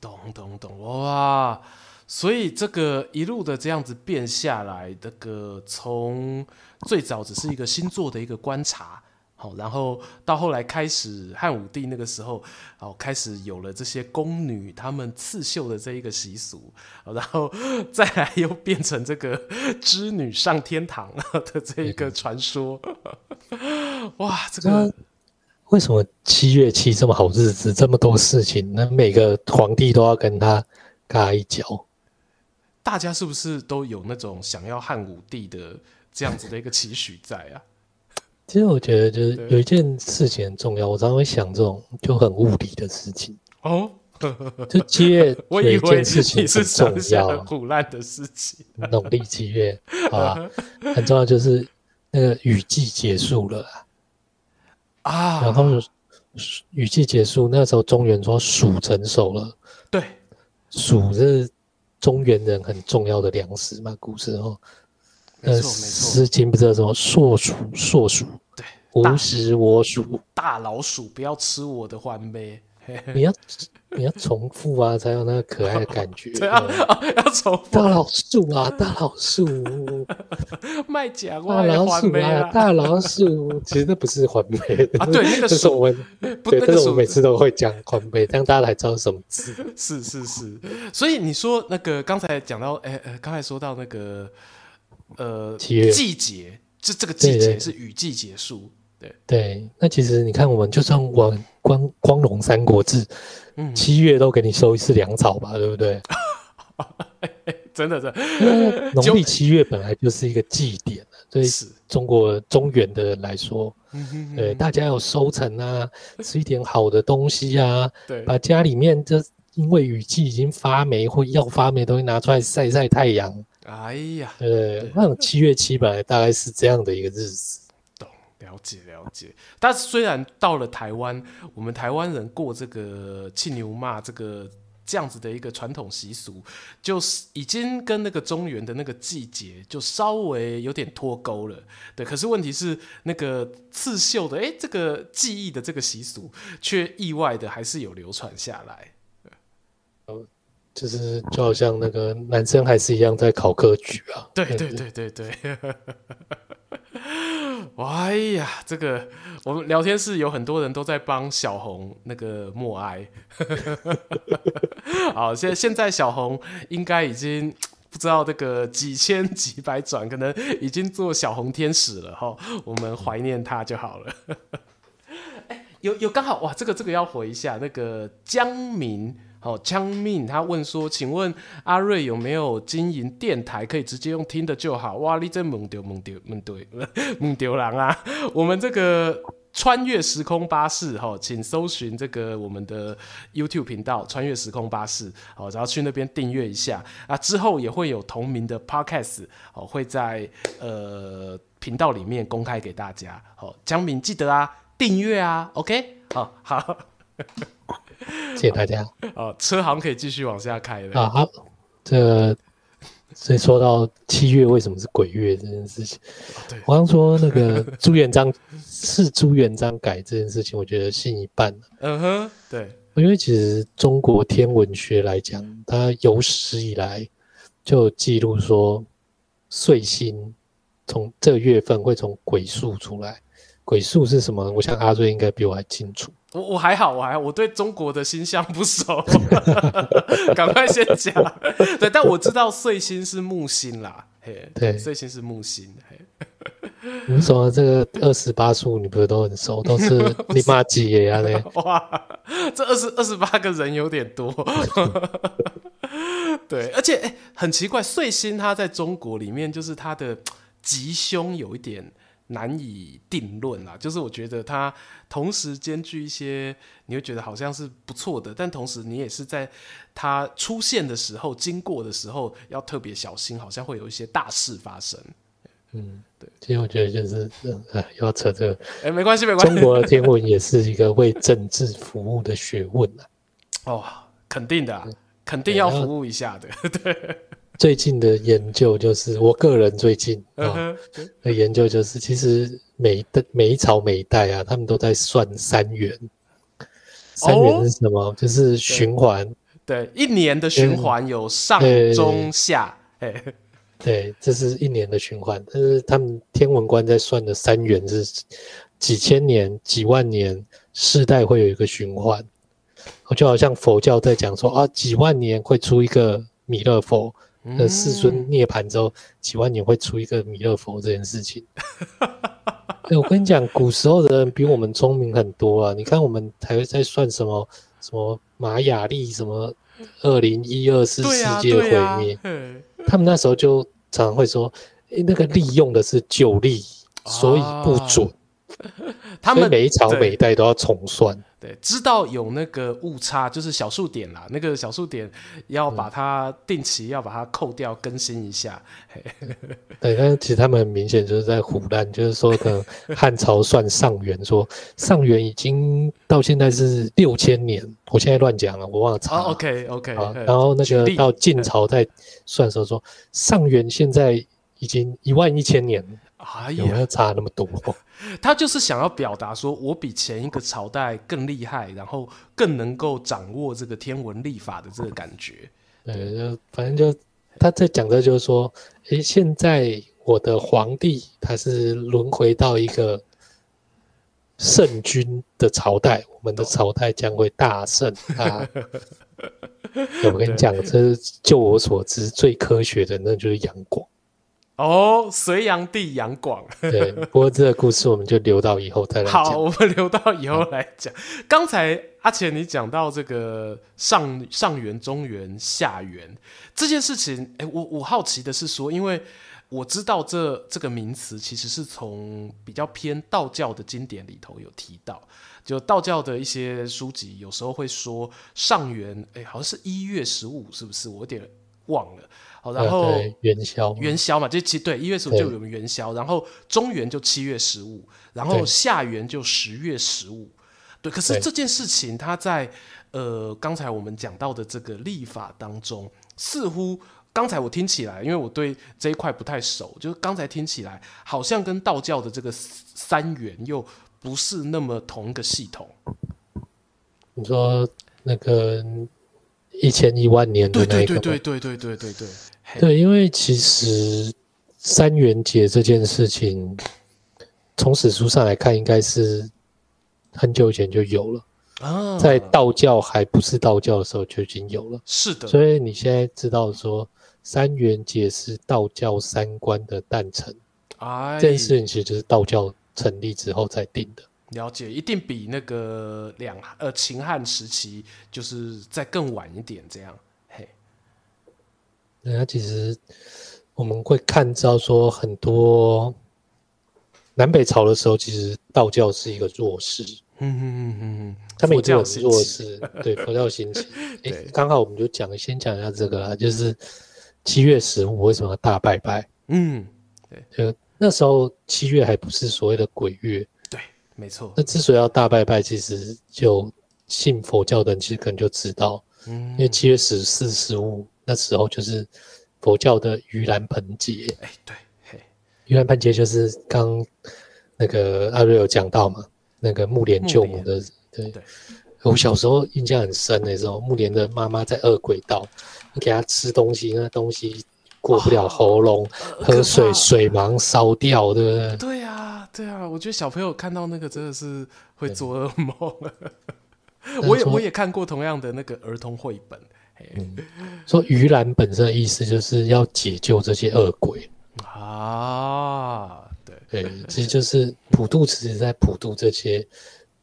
懂懂懂，哇！所以这个一路的这样子变下来，这个从最早只是一个星座的一个观察。好，然后到后来开始汉武帝那个时候，哦，开始有了这些宫女她们刺绣的这一个习俗，然后 [laughs] 再来又变成这个织女上天堂 [laughs] 的这一个传说。[laughs] 哇，这个为什么七月七这么好日子，这么多事情，那每个皇帝都要跟他嘎一脚？大家是不是都有那种想要汉武帝的这样子的一个期许在啊？其实我觉得就是有一件事情很重要，我常常会想这种就很物理的事情哦。就七月 [laughs] 有一件事情很重要，很唬烂的事情。[laughs] 农历七月好吧，很重要，就是那个雨季结束了啊。然后雨季结束，那时候中原说黍成熟了。对，黍是中原人很重要的粮食嘛，古时候。呃，《诗经》不知道什么“硕鼠”，硕鼠，对，吾食我鼠，大老鼠不要吃我的欢呗。[laughs] 你要你要重复啊，才有那个可爱的感觉。[laughs] 对啊，要重复。大老鼠啊，大老鼠，卖假大老鼠啊，大老鼠。其实那不是欢呗 [laughs] 啊，对，那个是我们，对，但是我每次都会讲欢呗，这样大家才知道什么字。是是是，所以你说那个刚才讲到，哎呃，刚才说到那个。呃，季节，这这个季节是雨季结束，对。对，对，对。那其实你看，我们就算玩光光荣三国志，嗯，七月都给你收一次粮草吧，对不对？[laughs] 真的是，农历七月本来就是一个祭典，所以中国中原的人来说，对，大家要收成啊，吃一点好的东西啊，对，把家里面这因为雨季已经发霉或要发霉的东西拿出来晒晒太阳。哎呀，呃，那种七月七本来大概是这样的一个日子，懂，了解了解。但是虽然到了台湾，我们台湾人过这个庆牛骂这个这样子的一个传统习俗，就是已经跟那个中原的那个季节就稍微有点脱钩了。对，可是问题是那个刺绣的，哎，这个技艺的这个习俗，却意外的还是有流传下来。就是就好像那个男生还是一样在考科举啊，对对对对对，[laughs] 哎呀，这个我们聊天室有很多人都在帮小红那个默哀。[laughs] 好，现现在小红应该已经不知道这个几千几百转，可能已经做小红天使了哈。我们怀念她就好了。哎，有有刚好哇，这个这个要回一下那个江明。好，江命他问说：“请问阿瑞有没有经营电台，可以直接用听的就好？”哇，你真蒙丢蒙丢蒙对蒙丢狼啊！我们这个穿越时空巴士，哈，请搜寻这个我们的 YouTube 频道“穿越时空巴士”，好，然后去那边订阅一下啊。之后也会有同名的 Podcast，好，会在呃频道里面公开给大家。好，江敏记得啊，订阅啊，OK，好好。谢谢大家。[laughs] 哦，车行可以继续往下开了。啊，好，这，所以说到七月为什么是鬼月这件事情，我刚说那个朱元璋是朱元璋改这件事情，我觉得信一半。嗯哼，对，因为其实中国天文学来讲，它有史以来就记录说，岁星从这个月份会从鬼宿出来。鬼宿是什么？我想阿瑞应该比我还清楚。我我还好，我还好，我对中国的星象不熟，赶快先讲。对，但我知道岁星是木星啦，嘿，对，岁星是木星。嘿，你说这个二十八宿，你不是都很熟？都是你妈几爷啊？嘞，[laughs] 哇，这二十二十八个人有点多。[laughs] 对，而且哎，很奇怪，岁星它在中国里面就是它的吉凶有一点。难以定论啦，就是我觉得它同时兼具一些，你会觉得好像是不错的，但同时你也是在它出现的时候、经过的时候要特别小心，好像会有一些大事发生。嗯，对。其实我觉得就是，呃，又要扯这个，哎、欸，没关系，没关系。中国的天文也是一个为政治服务的学问啊。[laughs] 哦，肯定的、啊，肯定要服务一下的，[laughs] 对。最近的研究就是，我个人最近啊、哦、的研究就是，其实每一代每一朝每一代啊，他们都在算三元。三元是什么？哦、就是循环。对，一年的循环有上中下。对，对，这是一年的循环。但是他们天文观在算的三元是几千年、几万年世代会有一个循环。就好像佛教在讲说啊，几万年会出一个弥勒佛。那世尊涅槃之后几万年会出一个弥勒佛这件事情。[laughs] 哎，我跟你讲，古时候的人比我们聪明很多啊！你看我们还会在算什么什么玛雅历，什么二零一二是世界毁灭，他们那时候就常常会说，哎，那个利用的是旧历，所以不准。[laughs] 他们每一朝每一代都要重算。对，知道有那个误差，就是小数点啦。那个小数点要把它定期要把它扣掉，更新一下。[laughs] 对，但是其实他们很明显就是在唬烂，就是说可能汉朝算上元，说上元已经到现在是六千年，我现在乱讲了，我忘了查了。Oh, OK OK。然后那个到晋朝在算的时候说上元现在已经一万一千年。哎呀，有没有差那么多？[laughs] 他就是想要表达说，我比前一个朝代更厉害，然后更能够掌握这个天文历法的这个感觉。对，就反正就他在讲的，就是说，诶，现在我的皇帝他是轮回到一个圣君的朝代，我们的朝代将会大胜啊！[laughs] 我跟你讲，这是就我所知最科学的，那就是杨广。哦，隋炀帝杨广。对，不过这个故事我们就留到以后再来讲。好，我们留到以后来讲。刚才阿钱你讲到这个上上元、中元、下元这件事情，哎，我我好奇的是说，因为我知道这这个名词其实是从比较偏道教的经典里头有提到，就道教的一些书籍有时候会说上元，哎，好像是一月十五，是不是？我有点忘了。好，然后元宵，元宵嘛，就七对一月十五就有元宵，然后中元就七月十五，然后下元就十月十五，对。可是这件事情，它在呃刚才我们讲到的这个历法当中，似乎刚才我听起来，因为我对这一块不太熟，就是刚才听起来好像跟道教的这个三元又不是那么同一个系统。你说那个一千一万年的那个？对对对对对对对对。对，因为其实三元节这件事情，从史书上来看，应该是很久以前就有了。啊，在道教还不是道教的时候就已经有了。是的，所以你现在知道说三元节是道教三观的诞辰，哎，这件事情其实就是道教成立之后才定的。了解，一定比那个两呃秦汉时期就是再更晚一点这样。嘿，那其实我们会看到说很多南北朝的时候，其实道教是一个弱势。嗯嗯嗯嗯，他们也很弱势，对佛教兴起。[laughs] 哎，刚好我们就讲，先讲一下这个啦，就是七月十五为什么要大拜拜？嗯，对，就那时候七月还不是所谓的鬼月，对，没错。那之所以要大拜拜，其实就信佛教的人其实可能就知道，嗯，因为七月十四、十五那时候就是佛教的盂兰盆节。哎，对，嘿，盂兰盆节就是刚那个阿瑞有讲到嘛。那个木莲救母的，对对，我小时候印象很深的时候，木莲的妈妈在饿鬼道，你给她吃东西，那东西过不了喉咙，喝水水芒烧掉，对不对？对呀，对啊，我觉得小朋友看到那个真的是会做噩梦。[laughs] 我也我也看过同样的那个儿童绘本，嗯，说盂兰本身的意思就是要解救这些恶鬼啊。对，其实就是普渡，其实在普渡这些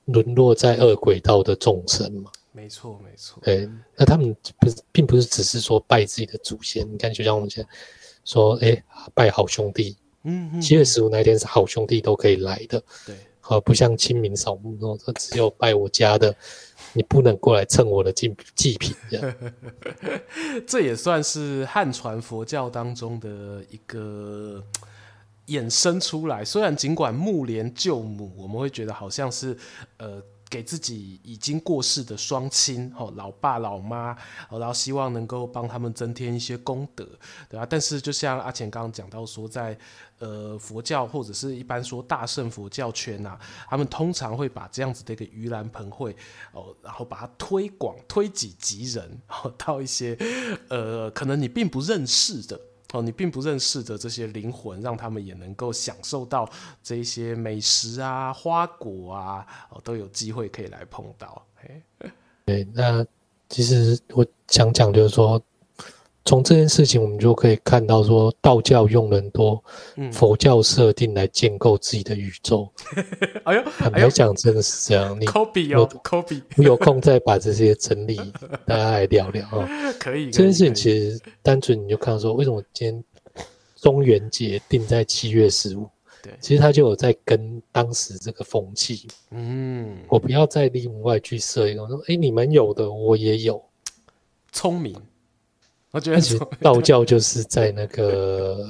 沦落在恶鬼道的众生嘛。没错，没错。对，那他们不是，并不是只是说拜自己的祖先。你看，就像我们现在说，哎，拜好兄弟。七月十五那天是好兄弟都可以来的。对。好，不像清明扫墓说，说只有拜我家的，你不能过来蹭我的祭祭品。这样。[laughs] 这也算是汉传佛教当中的一个。衍生出来，虽然尽管木莲救母，我们会觉得好像是，呃，给自己已经过世的双亲，哦，老爸老妈，哦，然后希望能够帮他们增添一些功德，对吧？但是就像阿钱刚刚讲到说，在呃佛教或者是一般说大乘佛教圈呐、啊，他们通常会把这样子的一个盂兰盆会，哦，然后把它推广、推己及人，哦，到一些呃可能你并不认识的。哦，你并不认识的这些灵魂，让他们也能够享受到这些美食啊、花果啊，哦，都有机会可以来碰到。诶，对，那其实我想讲就是说，从这件事情我们就可以看到说，道教用了很多佛教设定来建构自己的宇宙。[laughs] 哎呦，坦白讲，真的是这样。你科比哦，科比，我有空再把这些整理，[laughs] 大家来聊聊啊。可以，这件事情其实单纯你就看到说，为什么今天中元节定在七月十五？对，其实他就有在跟当时这个风气。嗯，我不要再另外去设一个说，哎，你们有的我也有，聪明。我觉得其实道教就是在那个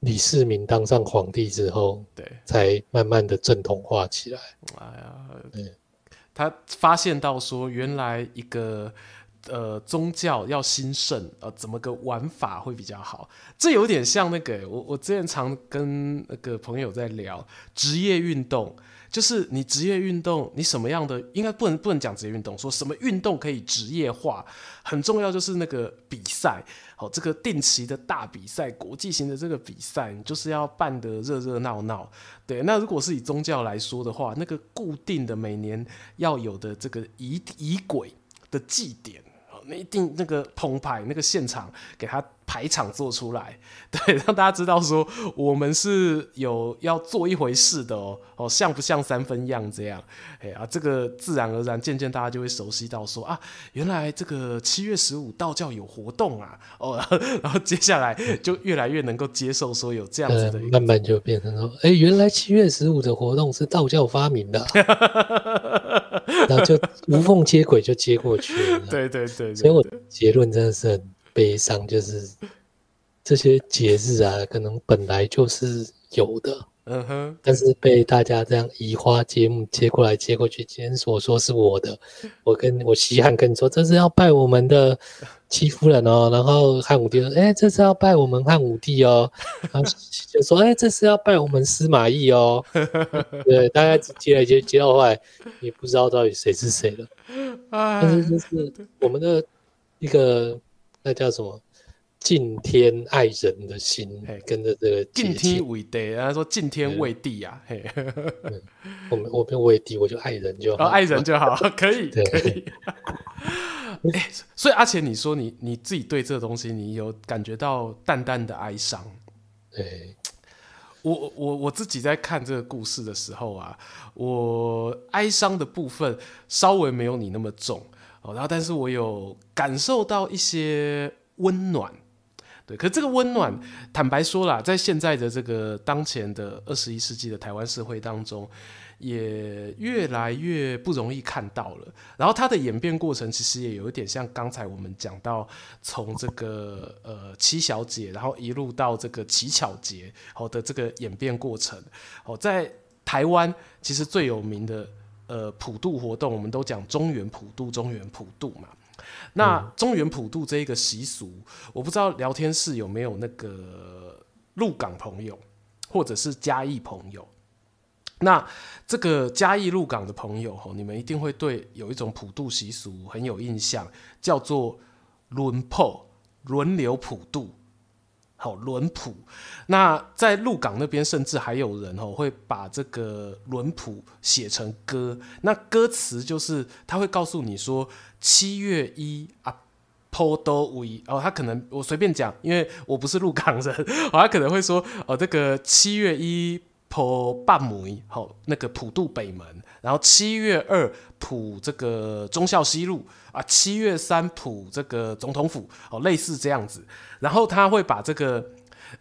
李世民当上皇帝之后，对，才慢慢的正统化起来。哎呀，对，他发现到说，原来一个呃宗教要兴盛，呃，怎么个玩法会比较好？这有点像那个，我我之前常跟那个朋友在聊职业运动。就是你职业运动，你什么样的应该不能不能讲职业运动，说什么运动可以职业化，很重要就是那个比赛，好，这个定期的大比赛，国际型的这个比赛，就是要办得热热闹闹。对，那如果是以宗教来说的话，那个固定的每年要有的这个仪仪轨的祭典，那一定那个澎湃那个现场给他。排场做出来，[laughs] 对，让大家知道说我们是有要做一回事的哦，哦，像不像三分样这样？哎啊，这个自然而然，渐渐大家就会熟悉到说啊，原来这个七月十五道教有活动啊，哦，[laughs] 然后接下来就越来越能够接受说有这样子的、慢慢就变成说，哎，原来七月十五的活动是道教发明的、[laughs] 然后就无缝接轨就接过去了，[laughs] 对对对，对，对，所以我结论真的是很。悲伤就是这些节日啊，可能本来就是有的，嗯哼，但是被大家这样移花接木接过来接过去。今天所说是我的，[laughs] 我跟我西汉跟你说，这是要拜我们的戚夫人哦。然后汉武帝说，哎，这是要拜我们汉武帝哦。[laughs] 然后就说，哎，这是要拜我们司马懿哦。[laughs] 对，大家接来接接到后来，也不知道到底谁是谁了。但是就是我们的一个。那叫什么？敬天爱人的心，跟着这个敬天为地，然后说敬天为地呀，嘿，我们我们为地，我就爱人就好，爱人就好，可 [laughs] 以可以。[laughs] 哎，所以阿钱，你说你你自己对这个东西，你有感觉到淡淡的哀伤？对，我我我自己在看这个故事的时候啊，我哀伤的部分稍微没有你那么重哦，然后但是我有感受到一些温暖。对，可是这个温暖，坦白说啦，在现在的这个当前的二十一世纪的台湾社会当中，也越来越不容易看到了。然后它的演变过程，其实也有一点像刚才我们讲到，从这个呃七小姐，然后一路到这个乞巧节，好的这个演变过程。哦，在台湾其实最有名的呃普渡活动，我们都讲中原普渡，中原普渡嘛。那中原普渡这一个习俗，我不知道聊天室有没有那个鹿港朋友，或者是嘉义朋友。那这个嘉义鹿港的朋友，你们一定会对有一种普渡习俗很有印象，叫做轮破轮流普渡。好，轮谱。那在鹿港那边，甚至还有人哦会把这个轮谱写成歌。那歌词就是他会告诉你说，七月一啊，坡多维哦，他可能我随便讲，因为我不是鹿港人，[laughs] 哦，他可能会说哦，这个七月一。坡半梅，好，那个普渡北门，然后七月二普这个忠孝西路啊，七月三普这个总统府，哦，类似这样子。然后他会把这个，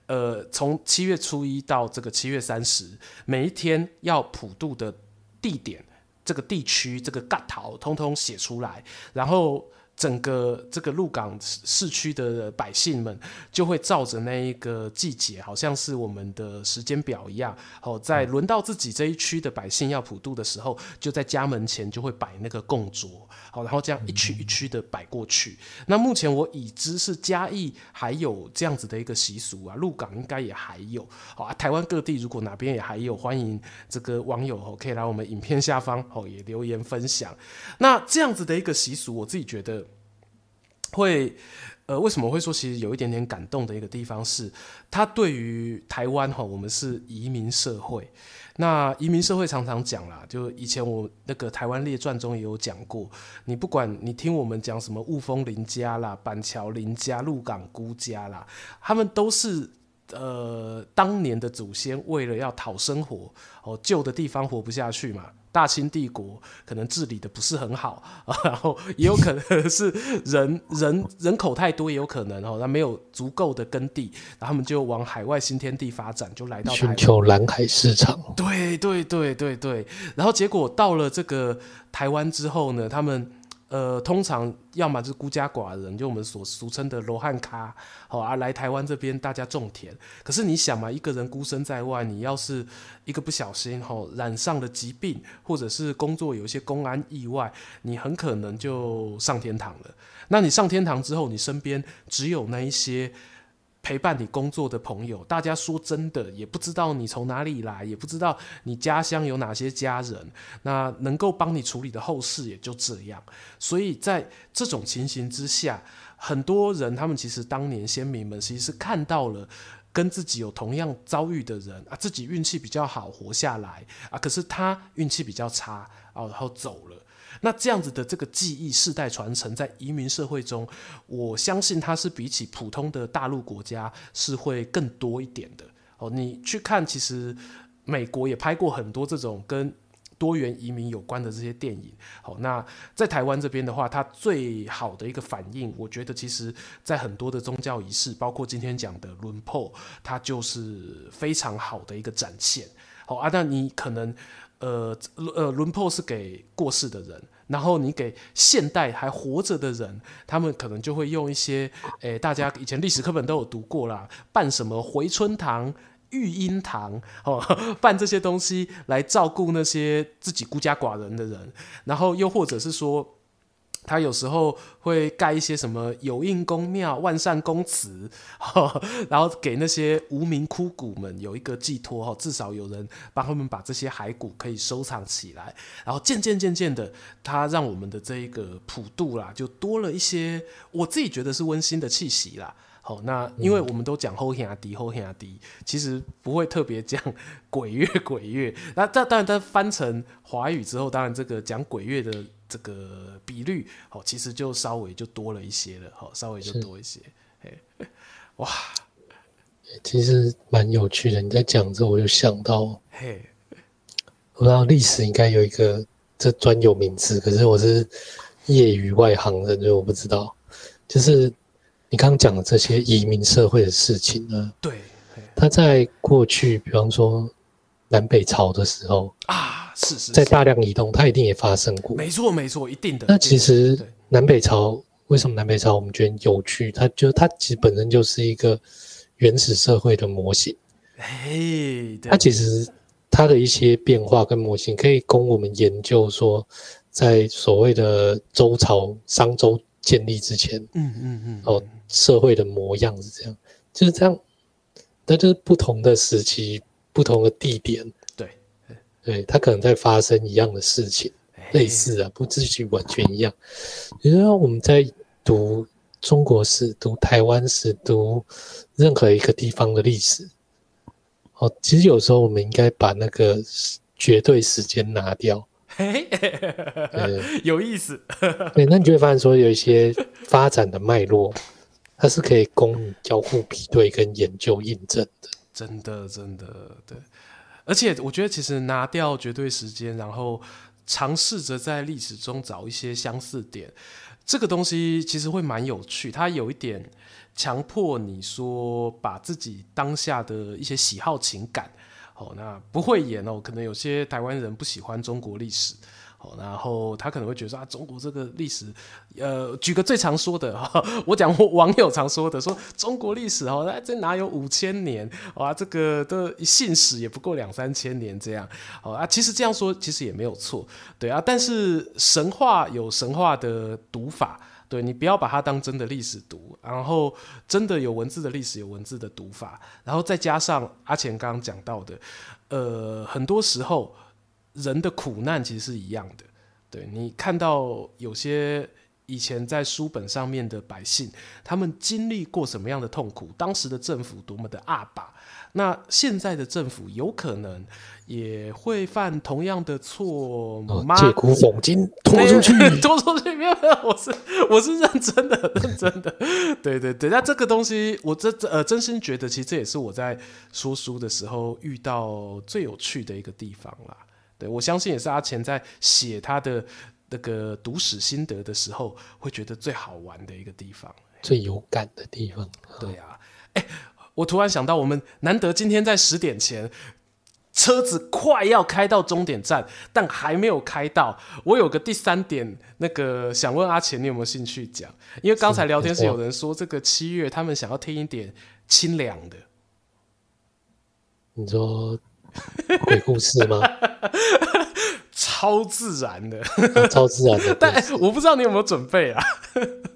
呃，从七月初一到这个七月三十，每一天要普渡的地点、这个地区、这个干桃，通通写出来，然后。整个这个鹿港市区的百姓们就会照着那一个季节，好像是我们的时间表一样。哦，在轮到自己这一区的百姓要普渡的时候，就在家门前就会摆那个供桌，好，然后这样一区一区的摆过去。那目前我已知是嘉义还有这样子的一个习俗啊，鹿港应该也还有。好啊，台湾各地如果哪边也还有，欢迎这个网友哦可以来我们影片下方哦也留言分享。那这样子的一个习俗，我自己觉得。会，呃，为什么会说其实有一点点感动的一个地方是，他对于台湾哈，我们是移民社会。那移民社会常常讲啦，就以前我那个台湾列传中也有讲过，你不管你听我们讲什么雾峰林家啦、板桥林家、鹿港辜家啦，他们都是。呃，当年的祖先为了要讨生活，哦，旧的地方活不下去嘛，大清帝国可能治理的不是很好，啊，[laughs] 然后也有可能是人人人口太多，也有可能哦，他没有足够的耕地，然后他们就往海外新天地发展，就来到寻求蓝海市场。对对对对对，然后结果到了这个台湾之后呢，他们。呃，通常要么是孤家寡人，就我们所俗称的罗汉咖，好啊，来台湾这边大家种田。可是你想嘛，一个人孤身在外，你要是一个不小心吼染上了疾病，或者是工作有一些公安意外，你很可能就上天堂了。那你上天堂之后，你身边只有那一些。陪伴你工作的朋友，大家说真的也不知道你从哪里来，也不知道你家乡有哪些家人，那能够帮你处理的后事也就这样。所以在这种情形之下，很多人他们其实当年先民们其实是看到了跟自己有同样遭遇的人啊，自己运气比较好活下来啊，可是他运气比较差啊，然后走了。那这样子的这个记忆世代传承，在移民社会中，我相信它是比起普通的大陆国家是会更多一点的哦。你去看，其实美国也拍过很多这种跟多元移民有关的这些电影。好，那在台湾这边的话，它最好的一个反应，我觉得其实在很多的宗教仪式，包括今天讲的轮破，它就是非常好的一个展现。好啊，那你可能呃呃轮破是给过世的人。然后你给现代还活着的人，他们可能就会用一些，诶，大家以前历史课本都有读过啦，办什么回春堂、育婴堂，[laughs] 哦，办这些东西来照顾那些自己孤家寡人的人，然后又或者是说。他有时候会盖一些什么有应公庙、万善公祠，[laughs] 然后给那些无名枯骨们有一个寄托哈，至少有人帮他们把这些骸骨可以收藏起来。然后渐渐渐渐的，他让我们的这一个普渡啦，就多了一些我自己觉得是温馨的气息啦。好，那因为我们都讲后天阿迪后兄弟，其实不会特别讲鬼月鬼月。那当当然，它翻成华语之后，当然这个讲鬼月的这个比率，哦，其实就稍微就多了一些了，好，稍微就多一些。嘿，哇，其实蛮有趣的。你在讲之后，我就想到，嘿，我知道历史应该有一个这专有名词，可是我是业余外行人，所以我不知道，就是。你刚刚讲的这些移民社会的事情呢？对，他在过去，比方说南北朝的时候啊，是是，在大量移动，它一定也发生过。没错，没错，一定的。那其实南北朝为什么南北朝我们觉得有趣？它就它其实本身就是一个原始社会的模型。哎，它其实它的一些变化跟模型可以供我们研究，说在所谓的周朝、商周建立之前，嗯嗯嗯，哦。社会的模样是这样，就是这样，那就是不同的时期、不同的地点，对，对，它可能在发生一样的事情，类似啊，不至于完全一样。比如说我们在读中国史、读台湾史、读任何一个地方的历史，哦，其实有时候我们应该把那个绝对时间拿掉。嘿，[laughs] 有意思。对，那你就会发现说有一些发展的脉络。它是可以供你交互比对跟研究印证的，真的真的对。而且我觉得，其实拿掉绝对时间，然后尝试着在历史中找一些相似点，这个东西其实会蛮有趣。它有一点强迫你说，把自己当下的一些喜好情感，哦，那不会演哦。可能有些台湾人不喜欢中国历史。然后他可能会觉得说啊，中国这个历史，呃，举个最常说的，[laughs] 我讲网友常说的，说中国历史哦，那这哪有五千年啊？这个的信史也不过两三千年这样，哦啊，其实这样说其实也没有错，对啊，但是神话有神话的读法，对，你不要把它当真的历史读，然后真的有文字的历史有文字的读法，然后再加上阿钱刚刚讲到的，呃，很多时候。人的苦难其实是一样的，对，你看到有些以前在书本上面的百姓，他们经历过什么样的痛苦，当时的政府多么的阿爸，那现在的政府有可能也会犯同样的错吗？借古讽今，拖出去，[laughs] 拖出去，没有没有，我是我是认真的，认真的，对对对，那这个东西，我这呃真心觉得，其实这也是我在说书的时候遇到最有趣的一个地方啦。对，我相信也是阿钱在写他的那个读史心得的时候，会觉得最好玩的一个地方，最有感的地方。对啊，哎，我突然想到，我们难得今天在十点前，车子快要开到终点站，但还没有开到。我有个第三点，那个想问阿钱，你有没有兴趣讲？因为刚才聊天室有人说，这个七月他们想要听一点清凉的。你说？[laughs] 鬼故事吗？[laughs] 超自然的，啊、超自然的。[laughs] 但我不知道你有没有准备啊？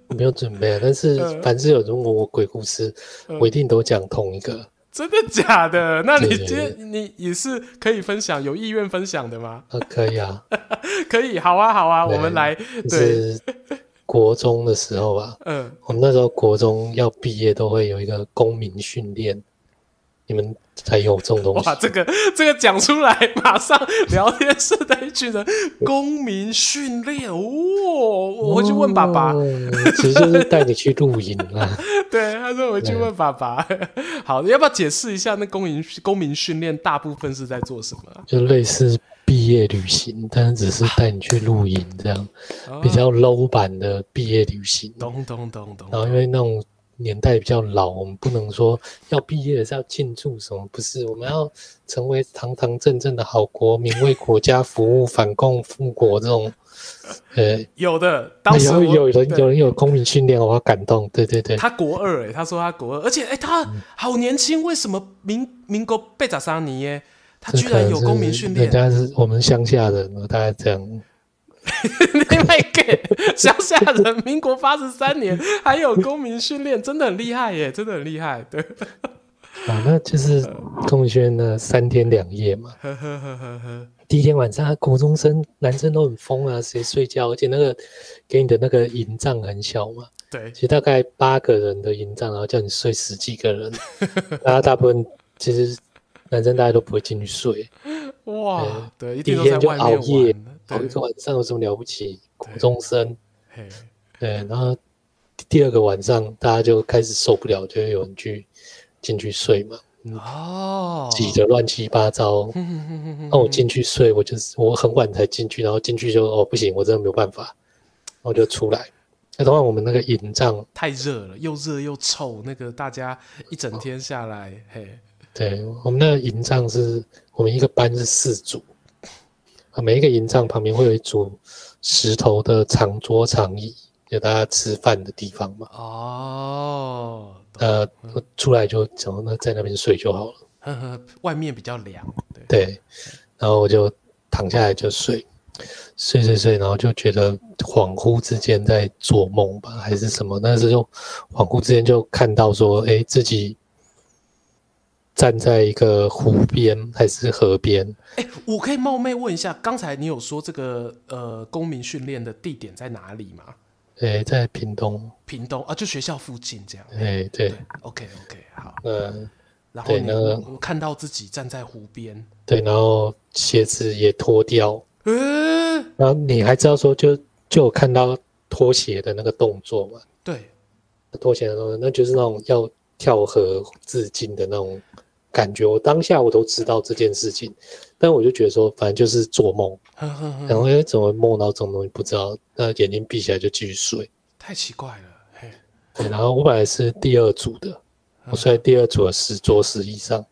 没有准备啊。但是凡是有人问我鬼故事，嗯、我一定都讲同一个。真的假的？那你今天你也是可以分享，有意愿分享的吗？啊，可以啊，可以，好啊，好啊，我们来。就是国中的时候吧，嗯，我们那时候国中要毕业都会有一个公民训练，你们。才有这种东西。哇，这个这个讲出来，马上聊天室的一群人，公民训练哦，我回去问爸爸，哦、其实就是带你去露营啊。[laughs] 对，他说我回去问爸爸。好，你要不要解释一下那公民公民训练大部分是在做什么？就类似毕业旅行，但是只是带你去露营这样，啊、比较 low 版的毕业旅行。咚咚咚咚。然后因为那种。年代比较老，我们不能说要毕业是要庆祝什么，不是，我们要成为堂堂正正的好国民，为国家服务，反共复国这种。[laughs] 呃，有的，当时有有人有人有公民训练，我好感动。对对对，他国二哎，他说他国二，而且哎，他好年轻，为什么民民国八十三年耶？他居然有公民训练，人家是我们乡下人，大概这样。[laughs] 另外一个乡下人，民国八十三年还有公民训练，真的很厉害耶，真的很厉害。对，啊，那就是公民训练的三天两夜嘛。第一天晚上，国中生男生都很疯啊，谁睡觉？而且那个给你的那个营帐很小嘛，对，其实大概八个人的营帐，然后叫你睡十几个人，[laughs] 大家大部分其实男生大家都不会进去睡。哇，对，第一天就熬夜，熬一个晚上有什么了不起？苦中生，对，然后第二个晚上大家就开始受不了，就有人去进去睡嘛。哦，挤得乱七八糟。[laughs] 那我进去睡，我就是我很晚才进去，然后进去就哦不行，我真的没有办法，然后就出来。那当然我们那个营帐太热了，又热又臭，那个大家一整天下来，哦、嘿。对，我们那个营帐是我们一个班是四组，啊，每一个营帐旁边会有一组石头的长桌长椅，给大家吃饭的地方嘛。哦，呃，出来就讲那在那边睡就好了。呵呵，外面比较凉。对，对，然后我就躺下来就睡，睡睡睡，然后就觉得恍惚之间在做梦吧，还是什么？但是就恍惚之间就看到说，哎，自己。站在一个湖边还是河边？哎、欸，我可以冒昧问一下，刚才你有说这个呃公民训练的地点在哪里吗？哎、欸，在屏东。屏东啊，就学校附近这样。哎、欸，对。OK OK，好。嗯，然后呢，我看到自己站在湖边。对，然后鞋子也脱掉。嗯。然后你还知道说就，就就有看到脱鞋的那个动作嘛？对。脱鞋的动作，那就是那种要跳河自尽的那种。感觉我当下我都知道这件事情，但我就觉得说，反正就是做梦，然后哎，怎么梦到这种东西不知道，那眼睛闭起来就继续睡，太奇怪了，嘿。对，然后我本来是第二组的，我睡在第二组的十桌十椅上，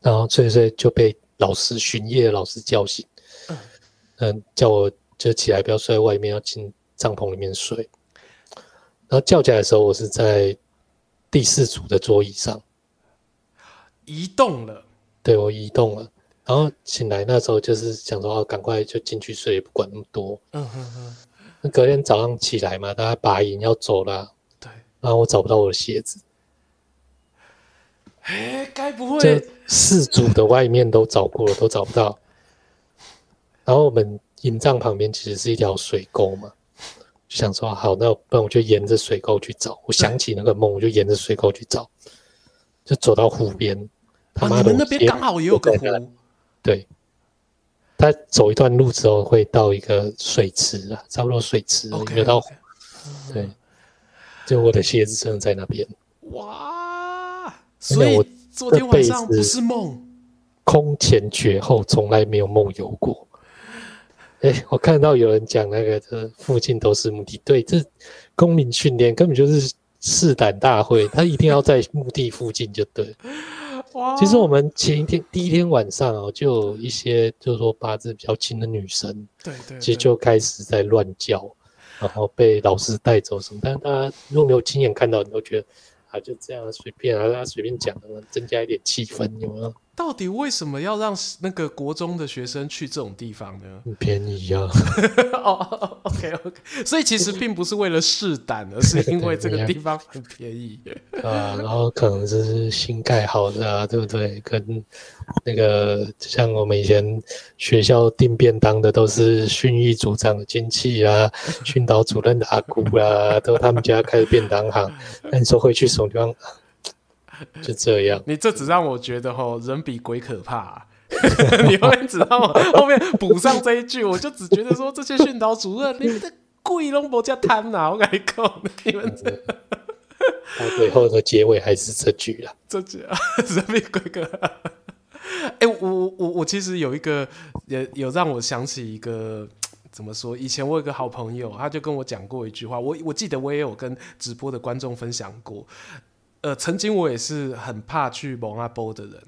然后睡睡就被老师巡夜的老师叫醒，嗯，叫我就起来不要睡在外面，要进帐篷里面睡。然后叫起来的时候，我是在第四组的桌椅上。移动了，对，我移动了，然后醒来那时候就是想说，哦，赶快就进去睡，也不管那么多。嗯哼哼。那隔天早上起来嘛，大家拔营要走了，对。然后我找不到我的鞋子，哎，该不会这四组的外面都找过了，都找不到。然后我们营帐旁边其实是一条水沟嘛，就想说好，那不然我就沿着水沟去找。我想起那个梦，我就沿着水沟去找，就走到湖边。他们、哦、那边刚好也有个湖，对。他走一段路之后会到一个水池啊，差不多水池有到湖。对，就我的鞋子真的在那边。哇！所以我昨天晚上不是梦，空前绝后，从来没有梦游过。哎、欸，我看到有人讲那个，这附近都是墓地，对，这公民训练根本就是试胆大会，他一定要在墓地附近就对。其实我们前一天第一天晚上哦，就有一些就是说八字比较轻的女生，对对，其实就开始在乱叫，然后被老师带走什么。但是大家如果没有亲眼看到，你都觉得啊，就这样随便啊，大家随便讲的，增加一点气氛，有没有？到底为什么要让那个国中的学生去这种地方呢？很 [laughs] 便宜呀、啊。哦，OK OK，所以其实并不是为了试胆，而是因为这个地方很便宜。[laughs] 啊，然后可能就是新盖好的啊，对不对？跟那个像我们以前学校订便当的，都是训育组长的亲戚啊，[laughs] 训导主任的阿姑啊，都他们家开的便当行。那你说会去什么地方？[laughs] 就这样，你这只让我觉得吼，人比鬼可怕、啊。[laughs] 你后面知道吗？后面补上这一句，我就只觉得说，这些训导主任，你们的贵龙博家贪呐，我跟你讲，你们这，到最后的结尾还是这句了，这句啊，[laughs] 人比鬼可怕。哎、欸，我我我其实有一个，也有让我想起一个，怎么说？以前我有个好朋友，他就跟我讲过一句话，我我记得我也有跟直播的观众分享过。呃，曾经我也是很怕去蒙阿波的人，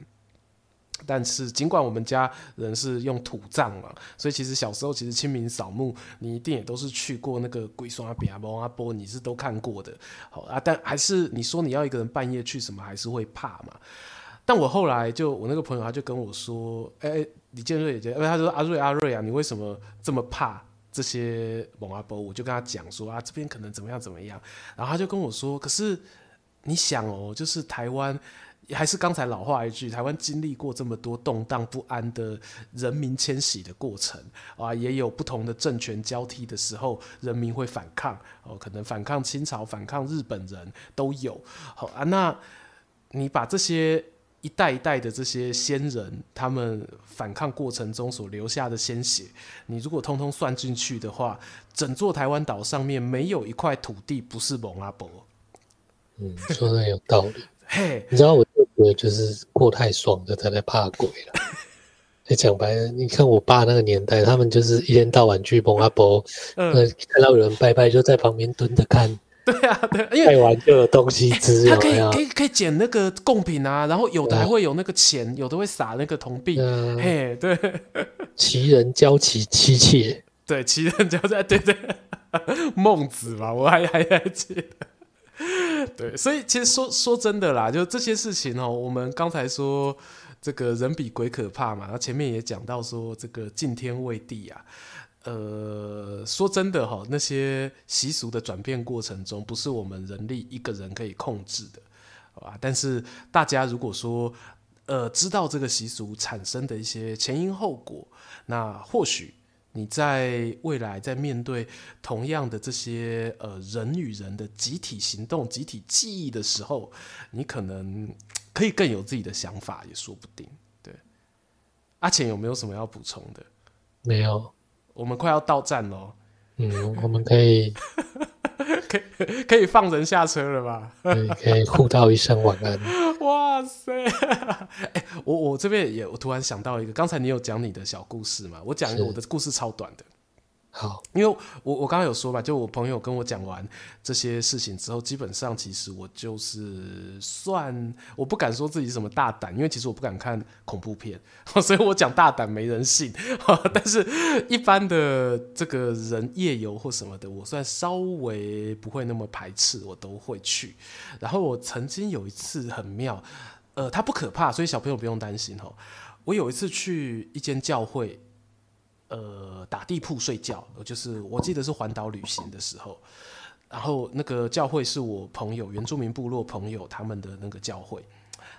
但是尽管我们家人是用土葬嘛，所以其实小时候其实清明扫墓，你一定也都是去过那个鬼刷比啊蒙阿波，你是都看过的，好啊，但还是你说你要一个人半夜去什么，还是会怕嘛。但我后来就我那个朋友他就跟我说，哎、欸，李建瑞姐姐，他说阿瑞阿瑞啊，你为什么这么怕这些蒙阿波？我就跟他讲说啊，这边可能怎么样怎么样，然后他就跟我说，可是。你想哦，就是台湾还是刚才老话一句，台湾经历过这么多动荡不安的人民迁徙的过程啊，也有不同的政权交替的时候，人民会反抗哦，可能反抗清朝、反抗日本人都有。好啊，那你把这些一代一代的这些先人，他们反抗过程中所留下的鲜血，你如果通通算进去的话，整座台湾岛上面没有一块土地不是蒙阿伯。嗯，说的有道理。嘿，你知道我就觉得就是过太爽的才在怕鬼了。[laughs] 你讲白了，你看我爸那个年代，他们就是一天到晚去蒙阿波，嗯，看到有人拜拜就在旁边蹲着看。[laughs] 对啊，对，因为拜完就有东西吃，他可以可以可以捡那个贡品啊，然后有的还会有那个钱，有的会撒那个铜币。嘿，对，奇人交其妻妾，对，奇人交在对对，[laughs] 孟子嘛，我还还还记得。对，所以其实说说真的啦，就这些事情哦，我们刚才说这个人比鬼可怕嘛，然后前面也讲到说这个敬天畏地啊，呃，说真的哈，那些习俗的转变过程中，不是我们人力一个人可以控制的，好吧？但是大家如果说呃知道这个习俗产生的一些前因后果，那或许。你在未来在面对同样的这些呃人与人的集体行动、集体记忆的时候，你可能可以更有自己的想法，也说不定。对，阿浅有没有什么要补充的？没有，我们快要到站喽。嗯，我们可以 [laughs] 可以可以放人下车了吧？对，可以互道一声晚安。[laughs] 哇塞！[laughs] 哎、欸，我我这边也，我突然想到一个，刚才你有讲你的小故事嘛？我讲一个，我的故事超短的。好，因为我我刚刚有说吧，就我朋友跟我讲完这些事情之后，基本上其实我就是算我不敢说自己什么大胆，因为其实我不敢看恐怖片，[laughs] 所以我讲大胆没人信。[laughs] 但是一般的这个人夜游或什么的，我算稍微不会那么排斥，我都会去。然后我曾经有一次很妙，呃，它不可怕，所以小朋友不用担心哦。我有一次去一间教会。呃，打地铺睡觉，就是我记得是环岛旅行的时候，然后那个教会是我朋友原住民部落朋友他们的那个教会，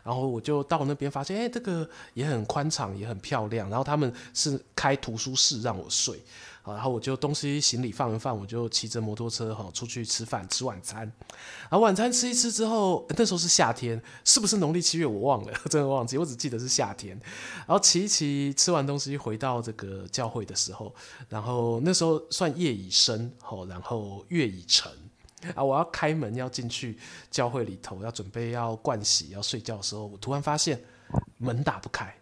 然后我就到那边发现，哎，这个也很宽敞，也很漂亮，然后他们是开图书室让我睡。然后我就东西行李放一放，我就骑着摩托车哈出去吃饭吃晚餐。然后晚餐吃一吃之后，那时候是夏天，是不是农历七月我忘了，[laughs] 真的忘记，我只记得是夏天。然后骑一骑，吃完东西回到这个教会的时候，然后那时候算夜已深，然后月已沉啊，我要开门要进去教会里头，要准备要盥洗要睡觉的时候，我突然发现门打不开。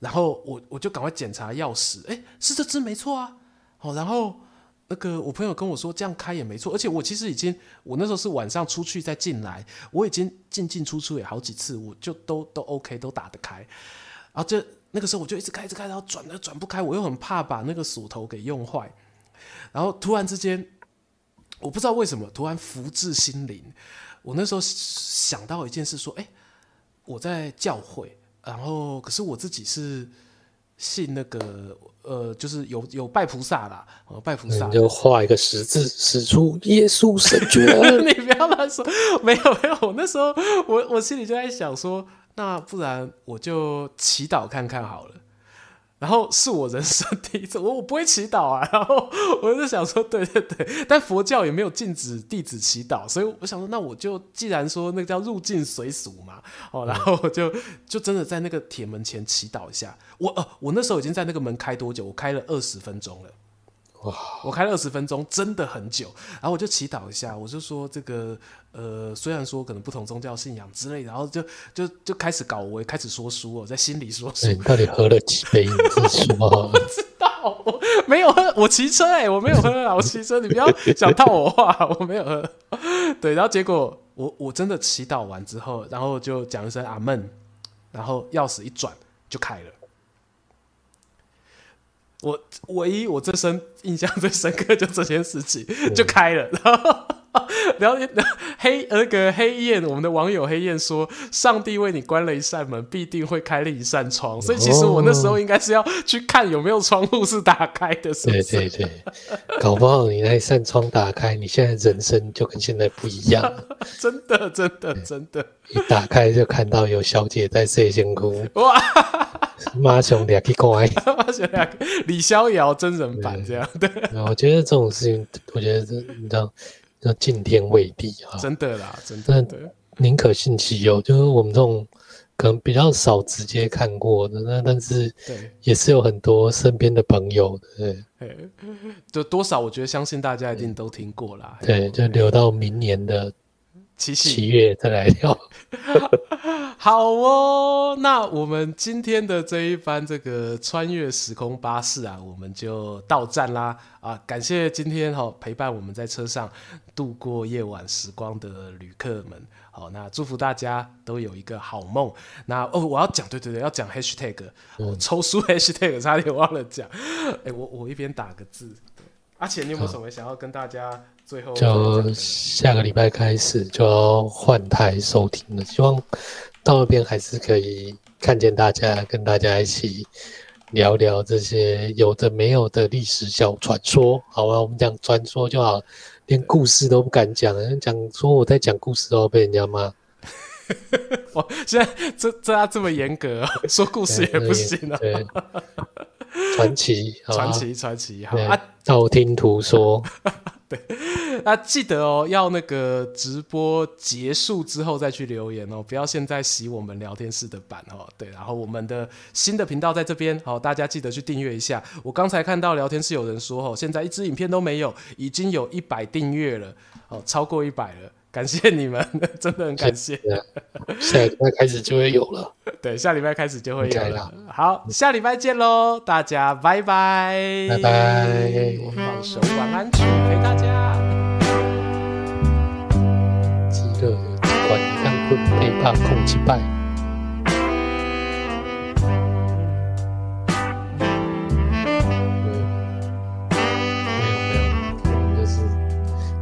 然后我我就赶快检查钥匙，哎，是这只没错啊，好，然后那个我朋友跟我说这样开也没错，而且我其实已经我那时候是晚上出去再进来，我已经进进出出也好几次，我就都都 OK 都打得开，然后这那个时候我就一直开一直开，然后转都转不开，我又很怕把那个锁头给用坏，然后突然之间我不知道为什么突然福至心灵，我那时候想到一件事说，哎，我在教会。然后，可是我自己是信那个，呃，就是有有拜菩萨啦，呃，拜菩萨，你就画一个十字，使出耶稣神诀。[laughs] 你不要乱说，没有没有，我那时候我我心里就在想说，那不然我就祈祷看看好了。然后是我人生第一次，我我不会祈祷啊。然后我就想说，对对对，但佛教也没有禁止弟子祈祷，所以我想说，那我就既然说那个叫入境随俗嘛，哦，然后我就就真的在那个铁门前祈祷一下。我呃，我那时候已经在那个门开多久？我开了二十分钟了。哇！我开了二十分钟，真的很久。然后我就祈祷一下，我就说这个呃，虽然说可能不同宗教信仰之类，然后就就就开始搞，我也开始说书哦，在心里说书。你到底喝了几杯你自己说？[laughs] 我不知道，我没有喝，我骑车哎、欸，我没有喝啊，我骑车，你不要想套我话，我没有喝。对，然后结果我我真的祈祷完之后，然后就讲一声阿门，然后钥匙一转就开了。我唯一我这生印象 [laughs] 最深刻就这件事情就开了，[laughs] 然后聊天黑那个黑燕，我们的网友黑燕说：“上帝为你关了一扇门，必定会开另一扇窗。”所以其实我那时候应该是要去看有没有窗户是打开的，是不是？对对对，搞不好你那一扇窗打开，你现在人生就跟现在不一样。[laughs] 真的，真的，真的，一打开就看到有小姐在睡仙姑哇！[laughs] 马上俩去乖，马上俩李逍遥真人版这样对，对。我觉得这种事情，我觉得这你知道。叫敬天畏地啊！真的啦，真的。宁可信其有，就是我们这种可能比较少直接看过的，那但是也是有很多身边的朋友的，对。就多少，我觉得相信大家一定都听过啦。对，就留到明年的七七月再来聊。[laughs] 好哦，那我们今天的这一班这个穿越时空巴士啊，我们就到站啦啊！感谢今天哈陪伴我们在车上度过夜晚时光的旅客们，好，那祝福大家都有一个好梦。那哦，我要讲，对对对，要讲 hashtag，我抽书 hashtag 差点忘了讲，哎，我我一边打个字。阿钱，你有没有什么想要跟大家最后？就下个礼拜开始就要换台收听了，希望。到那边还是可以看见大家，跟大家一起聊聊这些有的没有的历史小传说。好啊，我们讲传说就好，连故事都不敢讲，讲说我在讲故事都要被人家骂。[laughs] 哇，现在这这他这么严格，说故事也不行了。传奇，传奇，传奇，好啊，道听途说。对，[laughs] 那记得哦，要那个直播结束之后再去留言哦，不要现在洗我们聊天室的版哦。对，然后我们的新的频道在这边，好，大家记得去订阅一下。我刚才看到聊天室有人说，哦，现在一支影片都没有，已经有一百订阅了，哦，超过一百了。感谢你们，[laughs] 真的很感谢。下礼拜开始就会有了。[laughs] 对，下礼拜开始就会有了。好，下礼拜见喽，大家拜拜。拜拜。我放首晚安曲陪大家。饥饿管乾坤，背叛空气败。没有没有，我们就是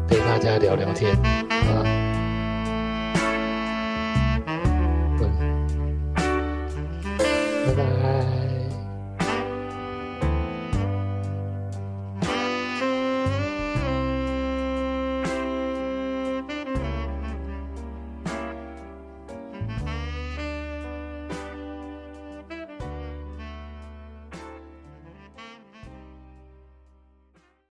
陪大家聊聊天。